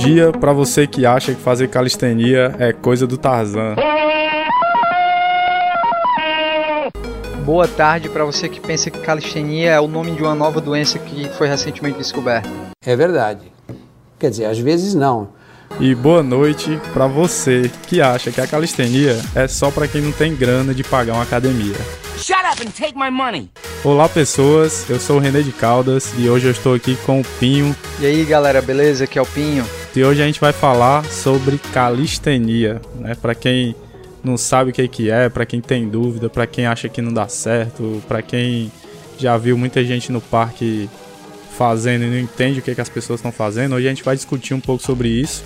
dia para você que acha que fazer calistenia é coisa do Tarzan. Boa tarde para você que pensa que calistenia é o nome de uma nova doença que foi recentemente descoberta. É verdade. Quer dizer, às vezes não. E boa noite para você que acha que a calistenia é só para quem não tem grana de pagar uma academia. Shut up and take my money. Olá pessoas, eu sou o René de Caldas e hoje eu estou aqui com o Pinho. E aí galera, beleza? Aqui é o Pinho. E hoje a gente vai falar sobre calistenia, né? Para quem não sabe o que que é, para quem tem dúvida, para quem acha que não dá certo, para quem já viu muita gente no parque fazendo e não entende o que, que as pessoas estão fazendo, hoje a gente vai discutir um pouco sobre isso.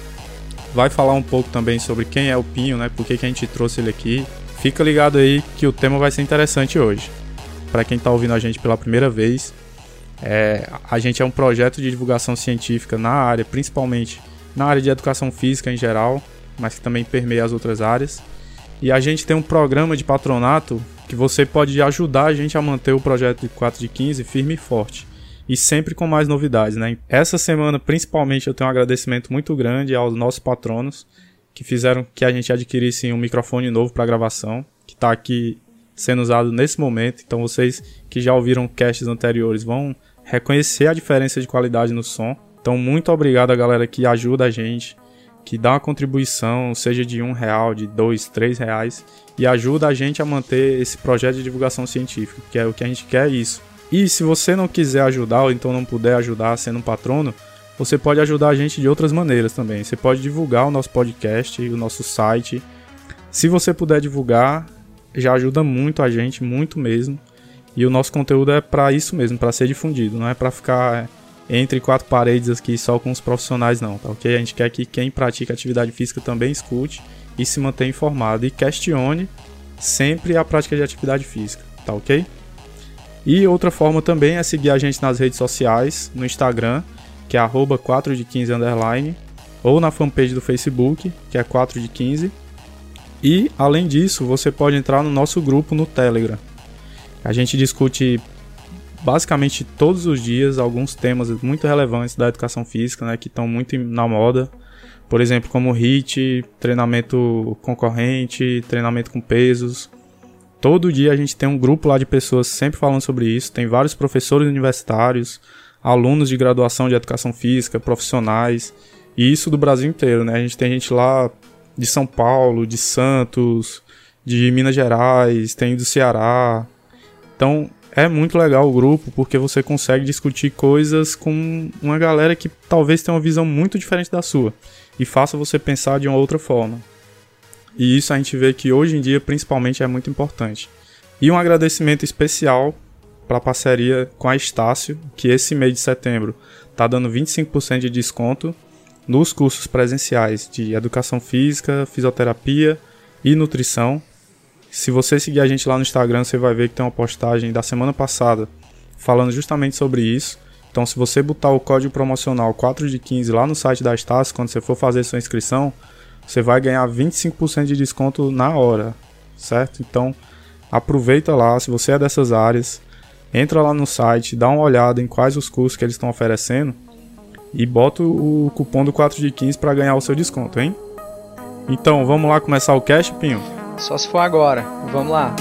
Vai falar um pouco também sobre quem é o Pinho, né? Por que, que a gente trouxe ele aqui. Fica ligado aí que o tema vai ser interessante hoje. Para quem está ouvindo a gente pela primeira vez, é, a gente é um projeto de divulgação científica na área, principalmente na área de educação física em geral, mas que também permeia as outras áreas. E a gente tem um programa de patronato que você pode ajudar a gente a manter o projeto de 4 de 15 firme e forte. E sempre com mais novidades, né? Essa semana, principalmente, eu tenho um agradecimento muito grande aos nossos patronos que fizeram que a gente adquirisse um microfone novo para gravação, que está aqui sendo usado nesse momento. Então, vocês que já ouviram casts anteriores vão reconhecer a diferença de qualidade no som. Então, muito obrigado a galera que ajuda a gente, que dá uma contribuição, seja de um real, de dois, três reais, e ajuda a gente a manter esse projeto de divulgação científica, que é o que a gente quer é isso. E se você não quiser ajudar ou então não puder ajudar sendo um patrono, você pode ajudar a gente de outras maneiras também. Você pode divulgar o nosso podcast, o nosso site. Se você puder divulgar, já ajuda muito a gente, muito mesmo. E o nosso conteúdo é para isso mesmo, para ser difundido, não é para ficar entre quatro paredes aqui só com os profissionais não, tá ok? A gente quer que quem pratica atividade física também escute e se mantenha informado e questione sempre a prática de atividade física, tá ok? E outra forma também é seguir a gente nas redes sociais, no Instagram, que é arroba 4 de 15 underline, ou na fanpage do Facebook, que é 4 de 15. E, além disso, você pode entrar no nosso grupo no Telegram. A gente discute basicamente todos os dias alguns temas muito relevantes da educação física, né, que estão muito na moda. Por exemplo, como HIIT, treinamento concorrente, treinamento com pesos. Todo dia a gente tem um grupo lá de pessoas sempre falando sobre isso. Tem vários professores universitários, alunos de graduação de educação física, profissionais, e isso do Brasil inteiro, né? A gente tem gente lá de São Paulo, de Santos, de Minas Gerais, tem do Ceará. Então, é muito legal o grupo porque você consegue discutir coisas com uma galera que talvez tenha uma visão muito diferente da sua e faça você pensar de uma outra forma. E isso a gente vê que hoje em dia, principalmente, é muito importante. E um agradecimento especial para parceria com a Estácio, que esse mês de setembro está dando 25% de desconto nos cursos presenciais de educação física, fisioterapia e nutrição. Se você seguir a gente lá no Instagram, você vai ver que tem uma postagem da semana passada falando justamente sobre isso. Então, se você botar o código promocional 4 de 15 lá no site da Estácio, quando você for fazer sua inscrição, você vai ganhar 25% de desconto na hora, certo? Então, aproveita lá, se você é dessas áreas, entra lá no site, dá uma olhada em quais os cursos que eles estão oferecendo e bota o cupom do 4 de 15 para ganhar o seu desconto, hein? Então, vamos lá começar o cash, Pinho? Só se for agora. Vamos lá.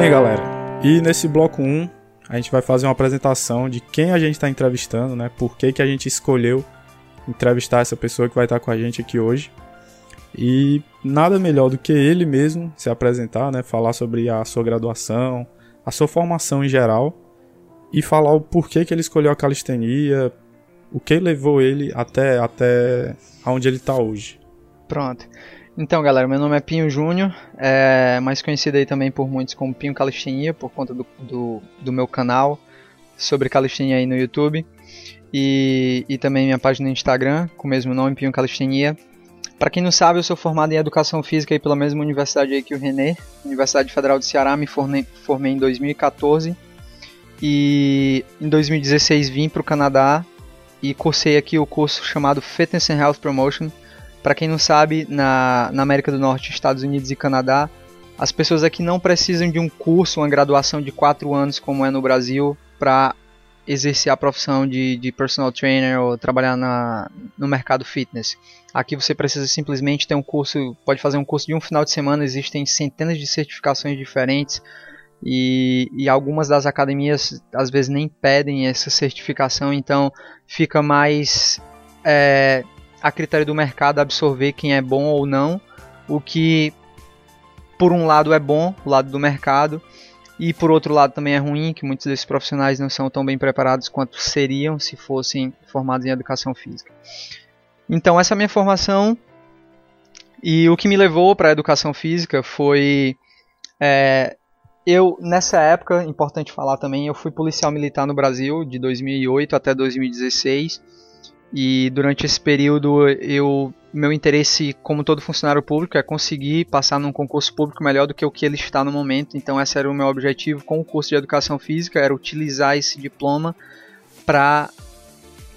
Bem, galera, e nesse bloco 1 a gente vai fazer uma apresentação de quem a gente está entrevistando, né? Por que, que a gente escolheu entrevistar essa pessoa que vai estar com a gente aqui hoje. E nada melhor do que ele mesmo se apresentar, né? Falar sobre a sua graduação, a sua formação em geral e falar o porquê que ele escolheu a calistenia, o que levou ele até até onde ele está hoje. Pronto. Então, galera, meu nome é Pinho Júnior, é mais conhecido aí também por muitos como Pinho Calistenia, por conta do, do, do meu canal sobre calistenia aí no YouTube. E, e também minha página no Instagram, com o mesmo nome, Pinho Calistenia. Para quem não sabe, eu sou formado em Educação Física aí pela mesma universidade aí que o René, Universidade Federal do Ceará, me formei, formei em 2014. E em 2016 vim para o Canadá e cursei aqui o curso chamado Fitness and Health Promotion. Para quem não sabe, na, na América do Norte, Estados Unidos e Canadá, as pessoas aqui não precisam de um curso, uma graduação de 4 anos como é no Brasil para exercer a profissão de, de personal trainer ou trabalhar na, no mercado fitness. Aqui você precisa simplesmente ter um curso, pode fazer um curso de um final de semana, existem centenas de certificações diferentes e, e algumas das academias às vezes nem pedem essa certificação, então fica mais é, a critério do mercado absorver quem é bom ou não, o que por um lado é bom, o lado do mercado, e por outro lado também é ruim, que muitos desses profissionais não são tão bem preparados quanto seriam se fossem formados em educação física. Então essa é a minha formação e o que me levou para a educação física foi é, eu nessa época, importante falar também, eu fui policial militar no Brasil de 2008 até 2016 e durante esse período eu meu interesse, como todo funcionário público, é conseguir passar num concurso público melhor do que o que ele está no momento. Então esse era o meu objetivo com o curso de educação física, era utilizar esse diploma para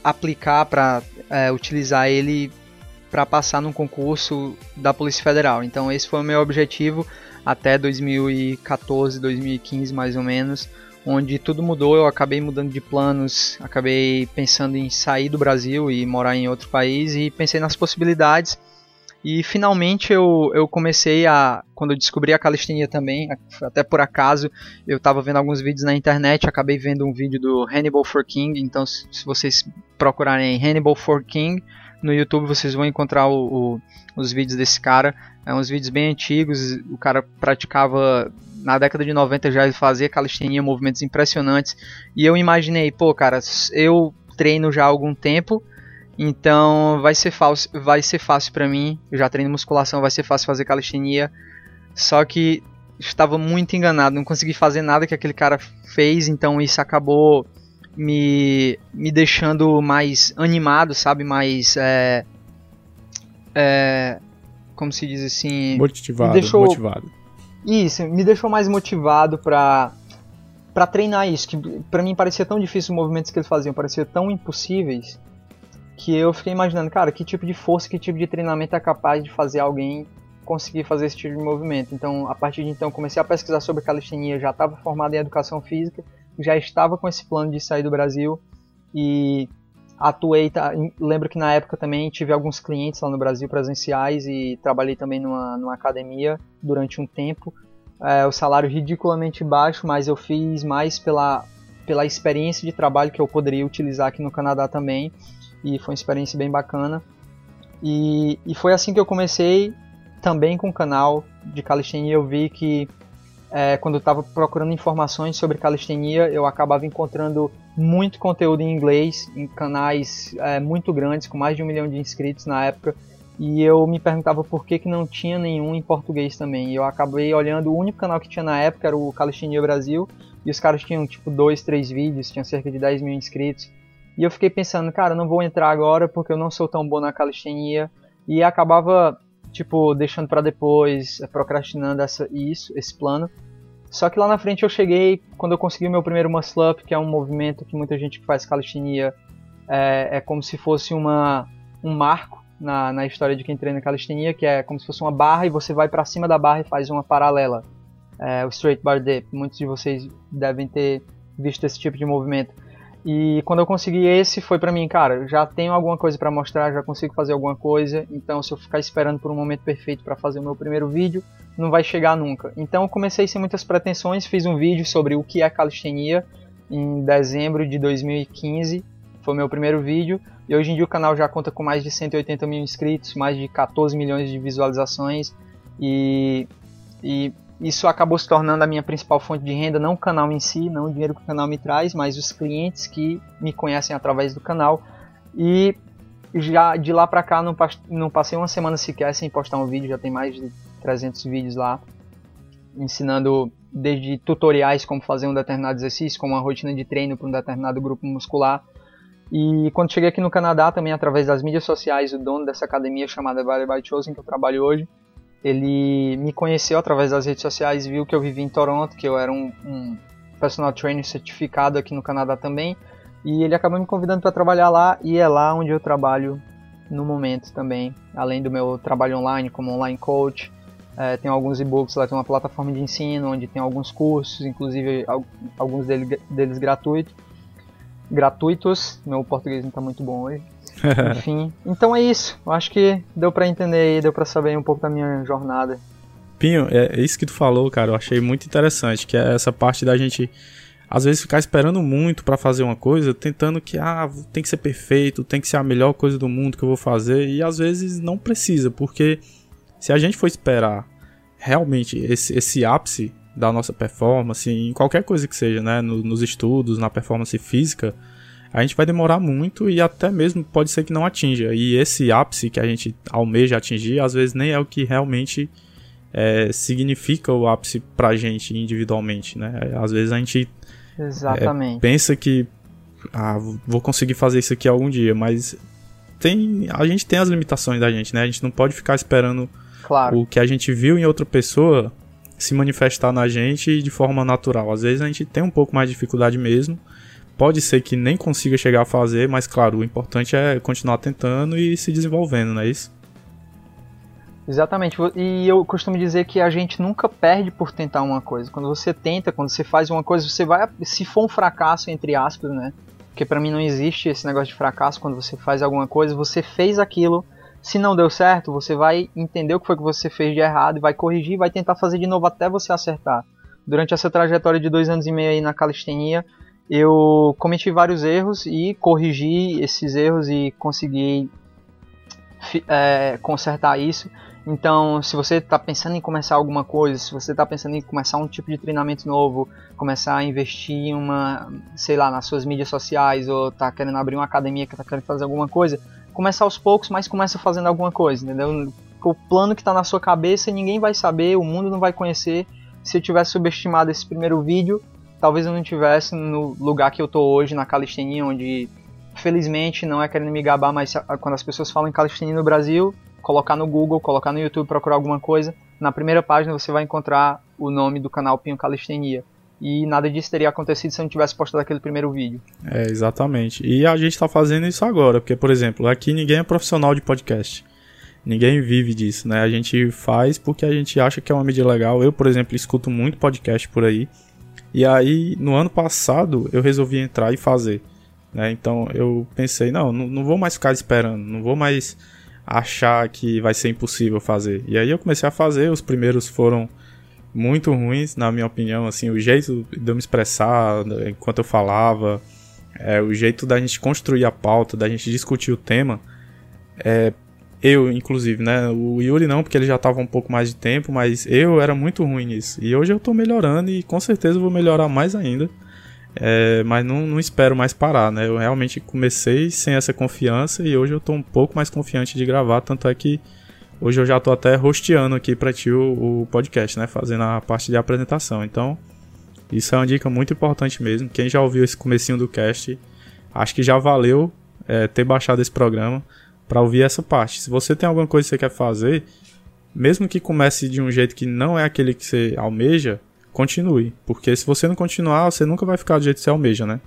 aplicar, para é, utilizar ele para passar num concurso da Polícia Federal. Então esse foi o meu objetivo até 2014, 2015 mais ou menos onde tudo mudou, eu acabei mudando de planos, acabei pensando em sair do Brasil e morar em outro país e pensei nas possibilidades. E finalmente eu, eu comecei a. Quando eu descobri a calistenia também, até por acaso, eu estava vendo alguns vídeos na internet, acabei vendo um vídeo do Hannibal for King. Então, se vocês procurarem Hannibal for King no YouTube, vocês vão encontrar o, o, os vídeos desse cara. É uns vídeos bem antigos, o cara praticava na década de 90 já ele fazia calistenia, movimentos impressionantes. E eu imaginei, pô, cara, eu treino já há algum tempo, então vai ser fácil, vai ser fácil para mim. Eu já treino musculação, vai ser fácil fazer calistenia. Só que estava muito enganado, não consegui fazer nada que aquele cara fez, então isso acabou me, me deixando mais animado, sabe? Mais. É, é, como se diz assim. Motivado, deixou, motivado isso, me deixou mais motivado pra, pra treinar isso, que pra mim parecia tão difícil os movimentos que eles faziam, parecia tão impossíveis, que eu fiquei imaginando, cara, que tipo de força, que tipo de treinamento é capaz de fazer alguém conseguir fazer esse tipo de movimento. Então, a partir de então, comecei a pesquisar sobre calistenia, já estava formado em educação física, já estava com esse plano de sair do Brasil e atuei, tá, lembro que na época também tive alguns clientes lá no Brasil presenciais e trabalhei também numa, numa academia durante um tempo. É, o salário ridiculamente baixo, mas eu fiz mais pela, pela experiência de trabalho que eu poderia utilizar aqui no Canadá também e foi uma experiência bem bacana. E, e foi assim que eu comecei também com o canal de calistenia. Eu vi que é, quando eu estava procurando informações sobre calistenia, eu acabava encontrando muito conteúdo em inglês, em canais é, muito grandes, com mais de um milhão de inscritos na época, e eu me perguntava por que, que não tinha nenhum em português também. E eu acabei olhando, o único canal que tinha na época era o Calistenia Brasil, e os caras tinham tipo dois, três vídeos, tinham cerca de 10 mil inscritos. E eu fiquei pensando, cara, não vou entrar agora porque eu não sou tão bom na calistenia, e acabava tipo, deixando para depois, procrastinando essa, isso, esse plano. Só que lá na frente eu cheguei, quando eu consegui o meu primeiro muscle up, que é um movimento que muita gente que faz calistenia é, é como se fosse uma, um marco na, na história de quem treina calistenia, que é como se fosse uma barra e você vai para cima da barra e faz uma paralela. É, o straight bar dip. Muitos de vocês devem ter visto esse tipo de movimento. E quando eu consegui esse, foi pra mim, cara, já tenho alguma coisa para mostrar, já consigo fazer alguma coisa, então se eu ficar esperando por um momento perfeito para fazer o meu primeiro vídeo, não vai chegar nunca. Então eu comecei sem muitas pretensões, fiz um vídeo sobre o que é calistenia em dezembro de 2015 foi meu primeiro vídeo. E hoje em dia o canal já conta com mais de 180 mil inscritos, mais de 14 milhões de visualizações. E, e isso acabou se tornando a minha principal fonte de renda, não o canal em si, não o dinheiro que o canal me traz, mas os clientes que me conhecem através do canal. E já de lá pra cá não, passei uma semana sequer sem postar um vídeo, já tem mais de 300 vídeos lá, ensinando desde tutoriais como fazer um determinado exercício, como uma rotina de treino para um determinado grupo muscular. E quando cheguei aqui no Canadá, também através das mídias sociais, o dono dessa academia chamada Valley by Chosen, que eu trabalho hoje, ele me conheceu através das redes sociais, viu que eu vivi em Toronto, que eu era um, um personal trainer certificado aqui no Canadá também, e ele acabou me convidando para trabalhar lá, e é lá onde eu trabalho no momento também, além do meu trabalho online como online coach, é, tem alguns e-books lá, tem uma plataforma de ensino onde tem alguns cursos, inclusive alguns deles, deles gratuitos. Gratuitos, meu português não está muito bom hoje. Enfim, então é isso. Eu acho que deu para entender aí, deu para saber um pouco da minha jornada. Pinho, é, isso que tu falou, cara, eu achei muito interessante, que é essa parte da gente às vezes ficar esperando muito para fazer uma coisa, tentando que ah, tem que ser perfeito, tem que ser a melhor coisa do mundo que eu vou fazer e às vezes não precisa, porque se a gente for esperar realmente esse, esse ápice da nossa performance, em qualquer coisa que seja, né, no, nos estudos, na performance física, a gente vai demorar muito e até mesmo pode ser que não atinja. E esse ápice que a gente almeja atingir, às vezes nem é o que realmente é, significa o ápice pra gente individualmente, né? Às vezes a gente é, pensa que ah, vou conseguir fazer isso aqui algum dia, mas tem, a gente tem as limitações da gente, né? A gente não pode ficar esperando Claro. O que a gente viu em outra pessoa se manifestar na gente de forma natural. Às vezes a gente tem um pouco mais de dificuldade mesmo. Pode ser que nem consiga chegar a fazer, mas claro, o importante é continuar tentando e se desenvolvendo, não é isso? Exatamente. E eu costumo dizer que a gente nunca perde por tentar uma coisa. Quando você tenta, quando você faz uma coisa, você vai. Se for um fracasso, entre aspas, né? Porque para mim não existe esse negócio de fracasso quando você faz alguma coisa, você fez aquilo, se não deu certo, você vai entender o que foi que você fez de errado e vai corrigir, vai tentar fazer de novo até você acertar. Durante essa trajetória de dois anos e meio aí na calistenia, eu cometi vários erros e corrigi esses erros e consegui é, consertar isso. Então, se você está pensando em começar alguma coisa, se você está pensando em começar um tipo de treinamento novo, começar a investir em uma, sei lá, nas suas mídias sociais, ou está querendo abrir uma academia que está querendo fazer alguma coisa, começar aos poucos, mas começa fazendo alguma coisa, entendeu? O plano que está na sua cabeça ninguém vai saber, o mundo não vai conhecer. Se eu tivesse subestimado esse primeiro vídeo, talvez eu não tivesse no lugar que eu tô hoje, na calistenia, onde felizmente não é querendo me gabar, mas quando as pessoas falam em calistenia no Brasil, colocar no Google, colocar no YouTube, procurar alguma coisa, na primeira página você vai encontrar o nome do canal Pinho Calistenia e nada disso teria acontecido se eu não tivesse postado aquele primeiro vídeo. É, exatamente. E a gente está fazendo isso agora, porque, por exemplo, aqui ninguém é profissional de podcast. Ninguém vive disso, né? A gente faz porque a gente acha que é uma mídia legal. Eu, por exemplo, escuto muito podcast por aí. E aí, no ano passado, eu resolvi entrar e fazer. Né? Então eu pensei, não, não vou mais ficar esperando, não vou mais achar que vai ser impossível fazer. E aí eu comecei a fazer, os primeiros foram muito ruins, na minha opinião, assim, o jeito de eu me expressar enquanto eu falava, é, o jeito da gente construir a pauta, da gente discutir o tema, é, eu, inclusive, né, o Yuri não, porque ele já estava um pouco mais de tempo, mas eu era muito ruim nisso, e hoje eu estou melhorando e com certeza vou melhorar mais ainda, é, mas não, não espero mais parar, né, eu realmente comecei sem essa confiança e hoje eu estou um pouco mais confiante de gravar, tanto é que Hoje eu já tô até rosteando aqui para ti o, o, podcast, né? Fazendo a parte de apresentação. Então, isso é uma dica muito importante mesmo. Quem já ouviu esse comecinho do cast, acho que já valeu é, ter baixado esse programa para ouvir essa parte. Se você tem alguma coisa que você quer fazer, mesmo que comece de um jeito que não é aquele que você almeja, continue. Porque se você não continuar, você nunca vai ficar do jeito que você almeja, né?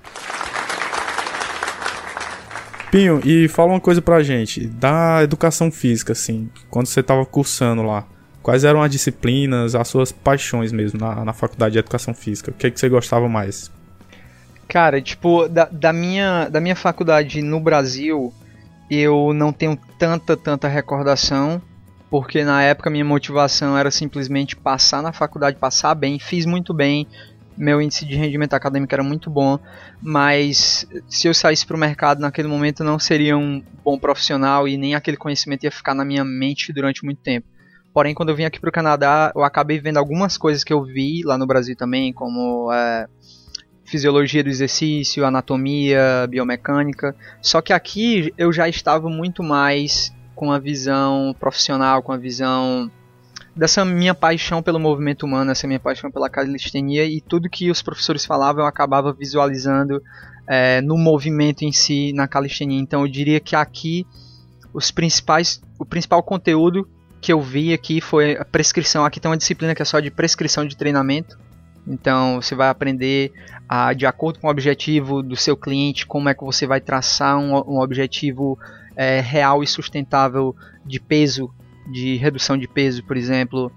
Pinho, e fala uma coisa pra gente, da educação física, assim, quando você tava cursando lá, quais eram as disciplinas, as suas paixões mesmo na, na faculdade de educação física? O que, é que você gostava mais? Cara, tipo, da, da, minha, da minha faculdade no Brasil, eu não tenho tanta, tanta recordação, porque na época minha motivação era simplesmente passar na faculdade, passar bem, fiz muito bem, meu índice de rendimento acadêmico era muito bom, mas se eu saísse para o mercado naquele momento não seria um bom profissional e nem aquele conhecimento ia ficar na minha mente durante muito tempo. Porém, quando eu vim aqui para o Canadá, eu acabei vendo algumas coisas que eu vi lá no Brasil também, como é, fisiologia do exercício, anatomia, biomecânica. Só que aqui eu já estava muito mais com a visão profissional, com a visão dessa minha paixão pelo movimento humano, essa minha paixão pela calistenia e tudo que os professores falavam eu acabava visualizando é, no movimento em si, na calistenia. Então eu diria que aqui os principais, o principal conteúdo que eu vi aqui foi a prescrição. Aqui tem uma disciplina que é só de prescrição de treinamento. Então você vai aprender a, de acordo com o objetivo do seu cliente, como é que você vai traçar um, um objetivo é, real e sustentável de peso de redução de peso, por exemplo,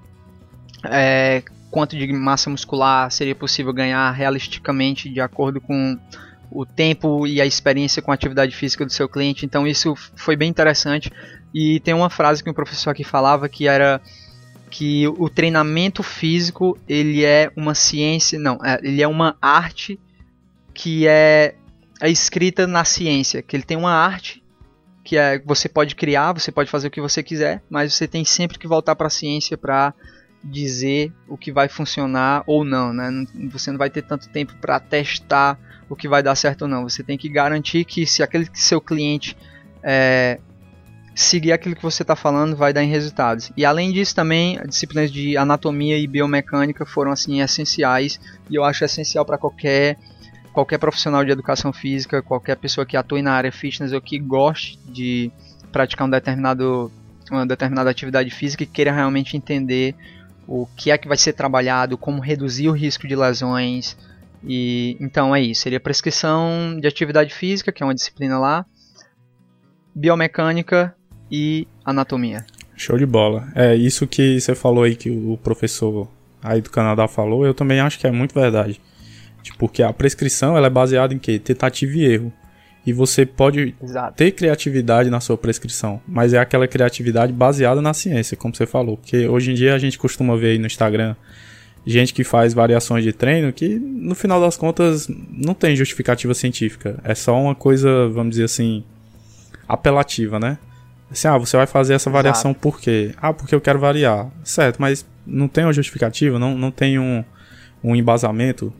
é, quanto de massa muscular seria possível ganhar realisticamente de acordo com o tempo e a experiência com a atividade física do seu cliente. Então isso foi bem interessante. E tem uma frase que um professor aqui falava que era que o treinamento físico ele é uma ciência, não, é, ele é uma arte que é, é escrita na ciência, que ele tem uma arte que é você pode criar, você pode fazer o que você quiser, mas você tem sempre que voltar para a ciência para dizer o que vai funcionar ou não, né? Você não vai ter tanto tempo para testar o que vai dar certo ou não. Você tem que garantir que se aquele seu cliente é, seguir aquilo que você está falando, vai dar em resultados. E além disso também, disciplinas de anatomia e biomecânica foram assim essenciais e eu acho essencial para qualquer qualquer profissional de educação física, qualquer pessoa que atue na área fitness ou que goste de praticar um determinado, uma determinada atividade física e queira realmente entender o que é que vai ser trabalhado, como reduzir o risco de lesões. E então é isso, seria prescrição de atividade física, que é uma disciplina lá, biomecânica e anatomia. Show de bola. É isso que você falou aí que o professor aí do Canadá falou, eu também acho que é muito verdade. Porque a prescrição ela é baseada em quê? Tentativa e erro. E você pode Exato. ter criatividade na sua prescrição, mas é aquela criatividade baseada na ciência, como você falou. Porque hoje em dia a gente costuma ver aí no Instagram gente que faz variações de treino que no final das contas não tem justificativa científica. É só uma coisa, vamos dizer assim, apelativa, né? Assim, ah, você vai fazer essa variação Exato. por quê? Ah, porque eu quero variar. Certo, mas não tem uma justificativa, não, não tem um, um embasamento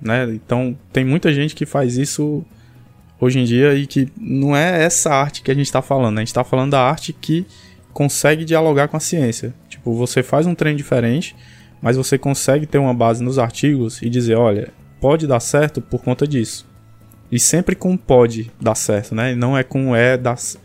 né? Então tem muita gente que faz isso hoje em dia e que não é essa arte que a gente está falando, né? a gente está falando da arte que consegue dialogar com a ciência. Tipo, você faz um treino diferente, mas você consegue ter uma base nos artigos e dizer, olha, pode dar certo por conta disso. E sempre com pode dar certo, né? Não é com é,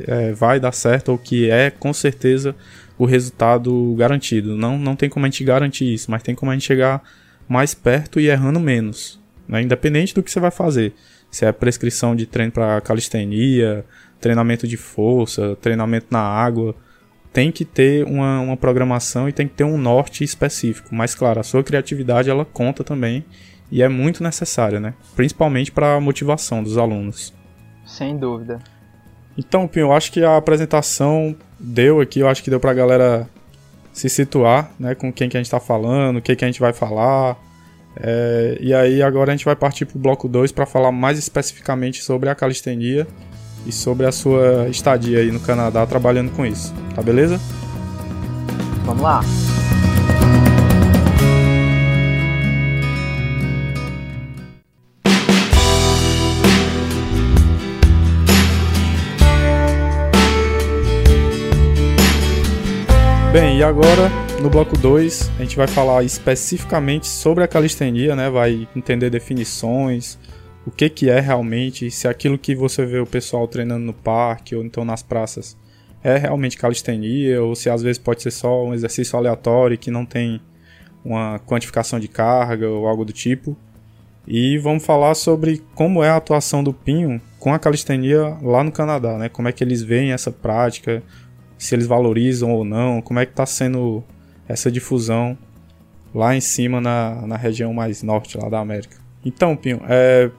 é vai dar certo ou que é com certeza o resultado garantido. Não, não tem como a gente garantir isso, mas tem como a gente chegar mais perto e errando menos né? independente do que você vai fazer. Se é prescrição de treino para calistenia, treinamento de força, treinamento na água, tem que ter uma, uma programação e tem que ter um norte específico. Mas claro, a sua criatividade ela conta também e é muito necessária, né? Principalmente para a motivação dos alunos. Sem dúvida. Então, Pim, eu acho que a apresentação deu aqui, eu acho que deu para a galera se situar, né, com quem que a gente está falando, o que que a gente vai falar, é, e aí agora a gente vai partir para o bloco 2 para falar mais especificamente sobre a calistenia e sobre a sua estadia aí no Canadá trabalhando com isso. Tá beleza? Vamos lá. Bem, e agora no bloco 2, a gente vai falar especificamente sobre a calistenia, né? Vai entender definições, o que que é realmente, se aquilo que você vê o pessoal treinando no parque ou então nas praças é realmente calistenia ou se às vezes pode ser só um exercício aleatório que não tem uma quantificação de carga ou algo do tipo. E vamos falar sobre como é a atuação do Pinho com a calistenia lá no Canadá, né? Como é que eles veem essa prática, se eles valorizam ou não, como é que está sendo essa difusão lá em cima na, na região mais norte lá da América. Então, Pinho, é,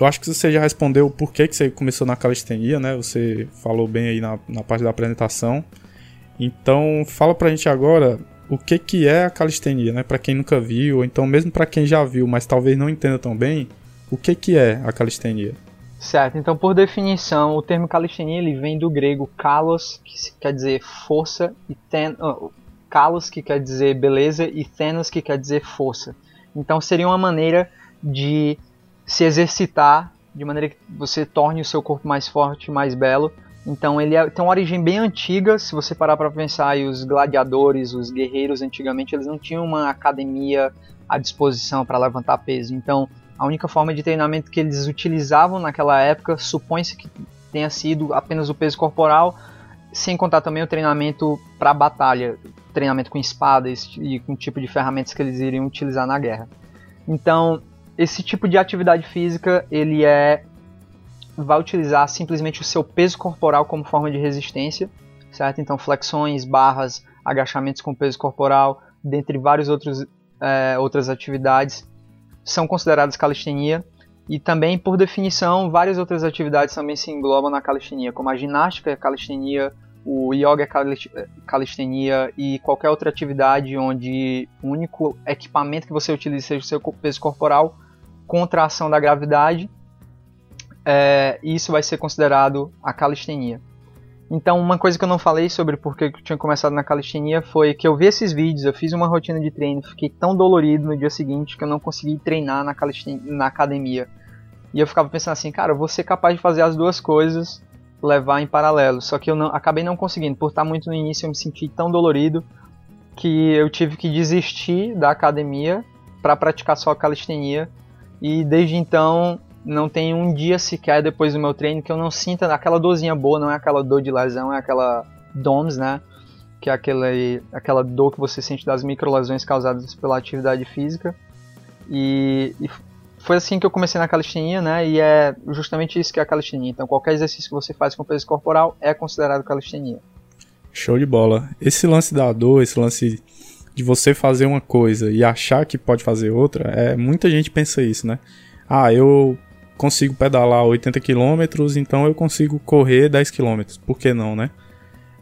eu acho que você já respondeu por que, que você começou na calistenia, né? Você falou bem aí na, na parte da apresentação. Então, fala pra gente agora o que que é a calistenia, né? Para quem nunca viu, ou então mesmo para quem já viu, mas talvez não entenda tão bem, o que que é a calistenia? Certo, então por definição, o termo calistenia ele vem do grego kalos, que quer dizer força, e ten, uh, kalos, que quer dizer beleza, e thenos, que quer dizer força. Então seria uma maneira de se exercitar de maneira que você torne o seu corpo mais forte, mais belo. Então ele é, tem uma origem bem antiga, se você parar para pensar, os gladiadores, os guerreiros antigamente, eles não tinham uma academia à disposição para levantar peso. Então a única forma de treinamento que eles utilizavam naquela época supõe-se que tenha sido apenas o peso corporal, sem contar também o treinamento para batalha, treinamento com espadas e com o tipo de ferramentas que eles iriam utilizar na guerra. Então, esse tipo de atividade física, ele é vai utilizar simplesmente o seu peso corporal como forma de resistência, certo? Então, flexões, barras, agachamentos com peso corporal, dentre várias outros, é, outras atividades são consideradas calistenia e também, por definição, várias outras atividades também se englobam na calistenia, como a ginástica é calistenia, o yoga é calistenia e qualquer outra atividade onde o único equipamento que você utiliza seja o seu peso corporal contra a ação da gravidade, é, isso vai ser considerado a calistenia. Então, uma coisa que eu não falei sobre por que eu tinha começado na calistenia foi que eu vi esses vídeos, eu fiz uma rotina de treino, fiquei tão dolorido no dia seguinte que eu não consegui treinar na, na academia. E eu ficava pensando assim, cara, eu vou ser capaz de fazer as duas coisas, levar em paralelo. Só que eu não, acabei não conseguindo, por estar muito no início eu me senti tão dolorido que eu tive que desistir da academia para praticar só calistenia. E desde então não tem um dia sequer depois do meu treino que eu não sinta aquela dorzinha boa, não é aquela dor de lesão, é aquela DOMS, né? Que é aquela dor que você sente das microlesões causadas pela atividade física. E, e, foi assim que eu comecei na calistenia, né? E é justamente isso que é a calistenia. Então, qualquer exercício que você faz com peso corporal é considerado calistenia. Show de bola. Esse lance da dor, esse lance de você fazer uma coisa e achar que pode fazer outra, é muita gente pensa isso, né? Ah, eu consigo pedalar 80 km, então eu consigo correr 10 km. Por que não, né?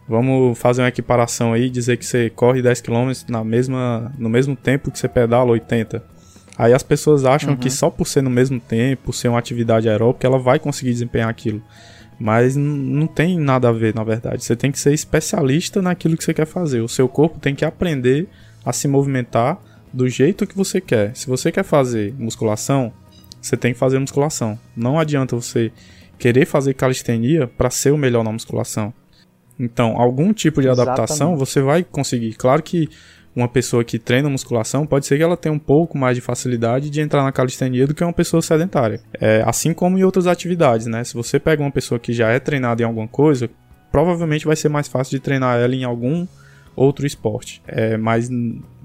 Vamos fazer uma equiparação aí, dizer que você corre 10 km na mesma, no mesmo tempo que você pedala 80. Aí as pessoas acham uhum. que só por ser no mesmo tempo, ser uma atividade aeróbica, ela vai conseguir desempenhar aquilo. Mas não tem nada a ver, na verdade. Você tem que ser especialista naquilo que você quer fazer. O seu corpo tem que aprender a se movimentar do jeito que você quer. Se você quer fazer musculação, você tem que fazer musculação. Não adianta você querer fazer calistenia para ser o melhor na musculação. Então, algum tipo de adaptação Exatamente. você vai conseguir. Claro que uma pessoa que treina musculação pode ser que ela tenha um pouco mais de facilidade de entrar na calistenia do que uma pessoa sedentária. É, assim como em outras atividades, né? Se você pega uma pessoa que já é treinada em alguma coisa, provavelmente vai ser mais fácil de treinar ela em algum outro esporte. É, mas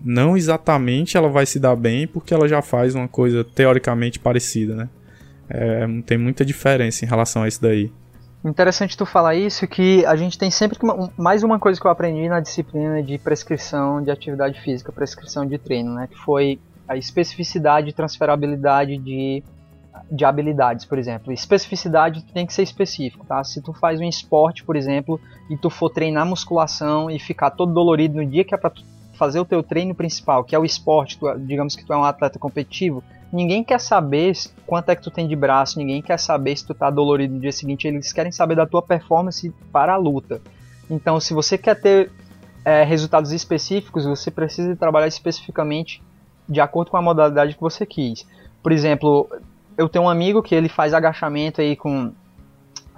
não exatamente ela vai se dar bem porque ela já faz uma coisa teoricamente parecida, né? É, tem muita diferença em relação a isso daí. Interessante tu falar isso, que a gente tem sempre que. Mais uma coisa que eu aprendi na disciplina de prescrição de atividade física, prescrição de treino, né? Que foi a especificidade e transferabilidade de, de habilidades, por exemplo. Especificidade tem que ser específico, tá? Se tu faz um esporte, por exemplo, e tu for treinar musculação e ficar todo dolorido no dia que é tu fazer o teu treino principal, que é o esporte, tu, digamos que tu é um atleta competitivo, ninguém quer saber quanto é que tu tem de braço, ninguém quer saber se tu tá dolorido no dia seguinte, eles querem saber da tua performance para a luta. Então, se você quer ter é, resultados específicos, você precisa trabalhar especificamente de acordo com a modalidade que você quis. Por exemplo, eu tenho um amigo que ele faz agachamento aí com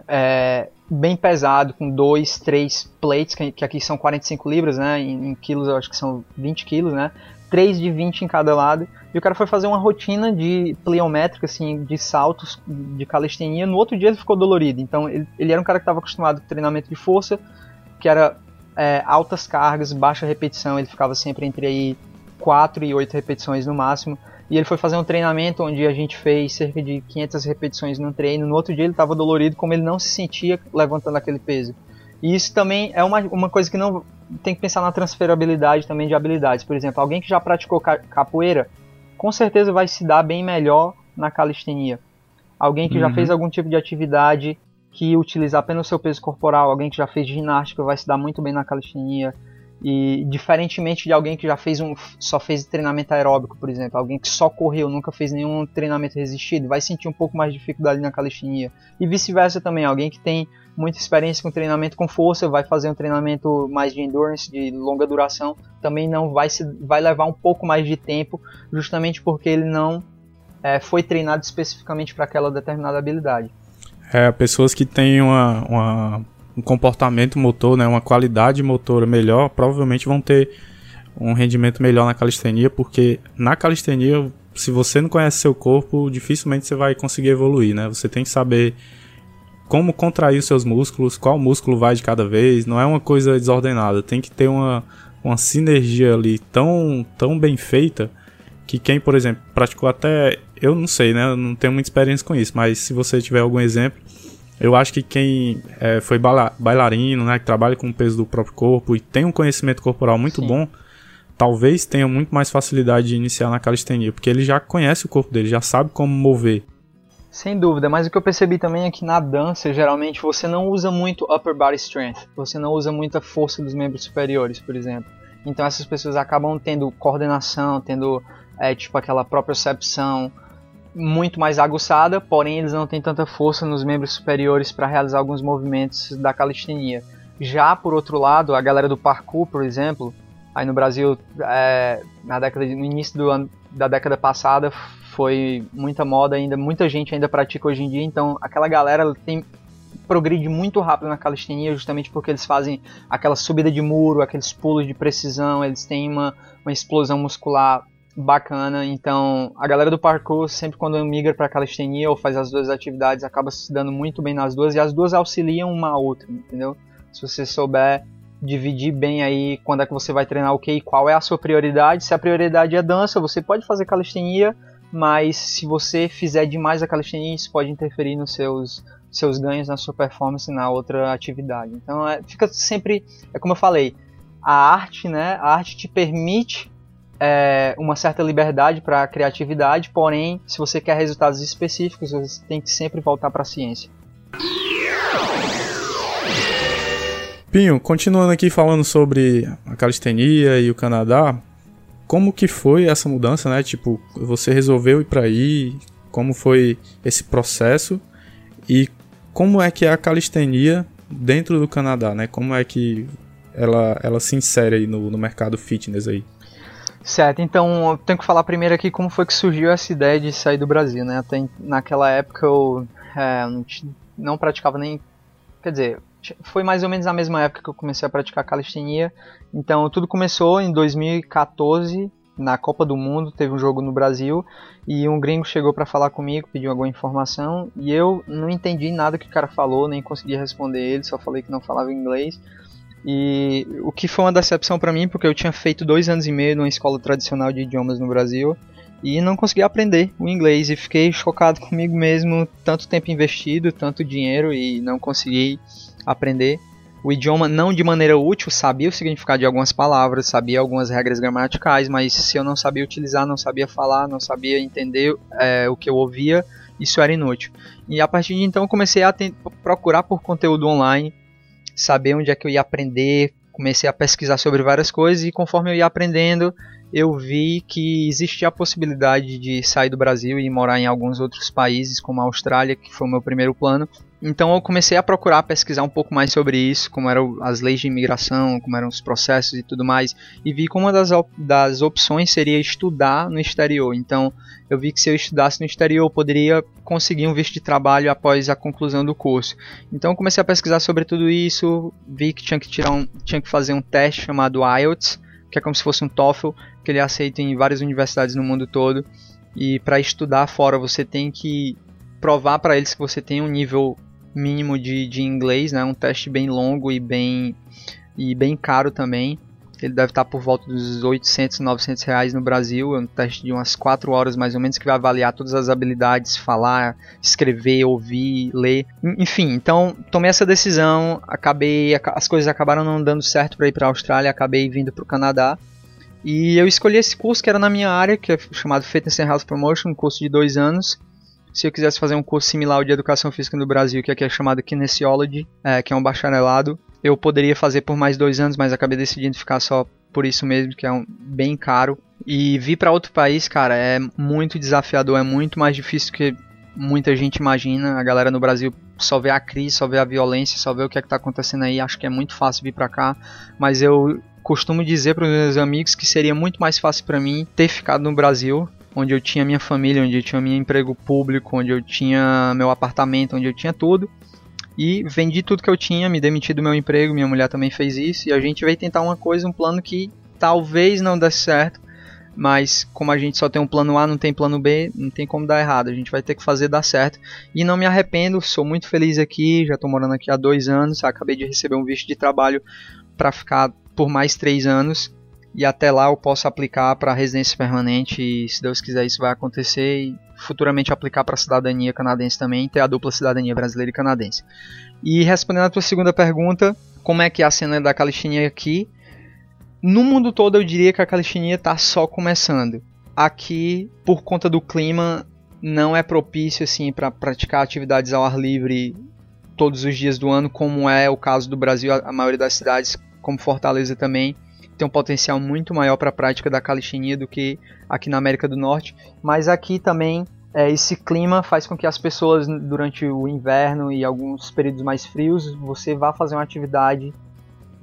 é, bem pesado, com dois, três plates, que aqui são 45 libras, né? Em, em, quilos eu acho que são 20 quilos, né? Três de 20 em cada lado. E o cara foi fazer uma rotina de pliométrica, assim, de saltos, de calistenia. No outro dia ele ficou dolorido. Então ele, ele era um cara que estava acostumado com treinamento de força, que era é, altas cargas, baixa repetição. Ele ficava sempre entre aí 4 e 8 repetições no máximo. E ele foi fazer um treinamento onde a gente fez cerca de 500 repetições no treino. No outro dia ele estava dolorido, como ele não se sentia levantando aquele peso. E isso também é uma, uma coisa que não tem que pensar na transferabilidade também de habilidades. Por exemplo, alguém que já praticou capoeira, com certeza vai se dar bem melhor na calistenia. Alguém que uhum. já fez algum tipo de atividade que utiliza apenas o seu peso corporal, alguém que já fez ginástica vai se dar muito bem na calistenia. E diferentemente de alguém que já fez um só fez treinamento aeróbico, por exemplo, alguém que só correu, nunca fez nenhum treinamento resistido, vai sentir um pouco mais de dificuldade na calistenia. E vice-versa também, alguém que tem muita experiência com treinamento com força, vai fazer um treinamento mais de endurance, de longa duração, também não vai se vai levar um pouco mais de tempo, justamente porque ele não é, foi treinado especificamente para aquela determinada habilidade. É, pessoas que têm uma, uma um comportamento motor, né, uma qualidade motora melhor, provavelmente vão ter um rendimento melhor na calistenia, porque na calistenia, se você não conhece seu corpo, dificilmente você vai conseguir evoluir, né? Você tem que saber como contrair os seus músculos, qual músculo vai de cada vez, não é uma coisa desordenada, tem que ter uma, uma sinergia ali tão, tão bem feita que quem, por exemplo, praticou até, eu não sei, né, eu não tenho muita experiência com isso, mas se você tiver algum exemplo, eu acho que quem é, foi bailarino, né, que trabalha com o peso do próprio corpo e tem um conhecimento corporal muito Sim. bom, talvez tenha muito mais facilidade de iniciar na calistenia, porque ele já conhece o corpo dele, já sabe como mover. Sem dúvida, mas o que eu percebi também é que na dança, geralmente, você não usa muito upper body strength, você não usa muita força dos membros superiores, por exemplo. Então essas pessoas acabam tendo coordenação, tendo é, tipo aquela propriocepção, muito mais aguçada, porém eles não têm tanta força nos membros superiores para realizar alguns movimentos da calistenia. Já por outro lado, a galera do parkour, por exemplo, aí no Brasil, é, na década no início do da década passada, foi muita moda ainda, muita gente ainda pratica hoje em dia, então aquela galera tem progride muito rápido na calistenia justamente porque eles fazem aquela subida de muro, aqueles pulos de precisão, eles têm uma, uma explosão muscular bacana. Então, a galera do parkour, sempre quando migra para calistenia ou faz as duas atividades, acaba se dando muito bem nas duas e as duas auxiliam uma a outra, entendeu? Se você souber dividir bem aí quando é que você vai treinar o que e qual é a sua prioridade. Se a prioridade é dança, você pode fazer calistenia, mas se você fizer demais a calistenia, isso pode interferir nos seus seus ganhos na sua performance na outra atividade. Então, é, fica sempre, é como eu falei, a arte, né? A arte te permite é, uma certa liberdade para a criatividade, porém, se você quer resultados específicos, você tem que sempre voltar para a ciência. Pinho, continuando aqui falando sobre a calistenia e o Canadá, como que foi essa mudança, né? Tipo, você resolveu ir para aí, como foi esse processo e como é que é a calistenia dentro do Canadá, né? Como é que ela, ela se insere aí no, no mercado fitness aí? Certo, então eu tenho que falar primeiro aqui como foi que surgiu essa ideia de sair do Brasil, né? Até naquela época eu é, não praticava nem. Quer dizer, foi mais ou menos na mesma época que eu comecei a praticar calistenia. Então tudo começou em 2014, na Copa do Mundo, teve um jogo no Brasil e um gringo chegou para falar comigo, pediu alguma informação e eu não entendi nada que o cara falou, nem consegui responder ele, só falei que não falava inglês. E o que foi uma decepção para mim, porque eu tinha feito dois anos e meio numa escola tradicional de idiomas no Brasil e não consegui aprender o inglês e fiquei chocado comigo mesmo, tanto tempo investido, tanto dinheiro e não consegui aprender o idioma não de maneira útil, sabia o significado de algumas palavras, sabia algumas regras gramaticais, mas se eu não sabia utilizar, não sabia falar, não sabia entender é, o que eu ouvia, isso era inútil. E a partir de então comecei a procurar por conteúdo online saber onde é que eu ia aprender, comecei a pesquisar sobre várias coisas e conforme eu ia aprendendo, eu vi que existia a possibilidade de sair do Brasil e morar em alguns outros países, como a Austrália, que foi o meu primeiro plano. Então eu comecei a procurar pesquisar um pouco mais sobre isso, como eram as leis de imigração, como eram os processos e tudo mais, e vi que uma das, op das opções seria estudar no exterior. Então eu vi que se eu estudasse no exterior eu poderia conseguir um visto de trabalho após a conclusão do curso. Então eu comecei a pesquisar sobre tudo isso, vi que tinha que tirar um, tinha que fazer um teste chamado IELTS, que é como se fosse um TOEFL, que ele é aceito em várias universidades no mundo todo. E para estudar fora você tem que provar para eles que você tem um nível mínimo de, de inglês, né? Um teste bem longo e bem, e bem caro também. Ele deve estar por volta dos 800, 900 reais no Brasil. É um teste de umas 4 horas mais ou menos que vai avaliar todas as habilidades, falar, escrever, ouvir, ler. Enfim, então tomei essa decisão. Acabei, as coisas acabaram não dando certo para ir para a Austrália. Acabei vindo para o Canadá. E eu escolhi esse curso que era na minha área, que é chamado Fitness and Health Promotion, um curso de dois anos se eu quisesse fazer um curso similar ao de educação física no Brasil, que aqui é chamado Kinesiology, é, que é um bacharelado, Eu poderia fazer por mais dois anos, mas acabei decidindo ficar só por isso mesmo, que é um, bem caro. E vir para outro país, cara, é muito desafiador, é muito mais difícil que muita gente imagina. A galera no Brasil só vê a crise, só vê a violência, só vê o que é que tá acontecendo aí. Acho que é muito fácil vir para cá, mas eu costumo dizer para os meus amigos que seria muito mais fácil para mim ter ficado no Brasil, onde eu tinha minha família, onde eu tinha meu emprego público, onde eu tinha meu apartamento, onde eu tinha tudo. E vendi tudo que eu tinha, me demiti do meu emprego, minha mulher também fez isso, e a gente veio tentar uma coisa, um plano que talvez não dê certo, mas como a gente só tem um plano A, não tem plano B, não tem como dar errado. A gente vai ter que fazer dar certo. E não me arrependo, sou muito feliz aqui, já estou morando aqui há dois anos, acabei de receber um visto de trabalho para ficar por mais três anos. E até lá eu posso aplicar para residência permanente e se Deus quiser isso vai acontecer e futuramente aplicar para cidadania canadense também, ter a dupla cidadania brasileira e canadense. E respondendo a tua segunda pergunta, como é que é a cena da calistenia aqui? No mundo todo eu diria que a calistenia está só começando. Aqui, por conta do clima, não é propício assim para praticar atividades ao ar livre todos os dias do ano, como é o caso do Brasil, a maioria das cidades, como Fortaleza também, tem um potencial muito maior para a prática da calistenia do que aqui na América do Norte. Mas aqui também é, esse clima faz com que as pessoas durante o inverno e alguns períodos mais frios você vá fazer uma atividade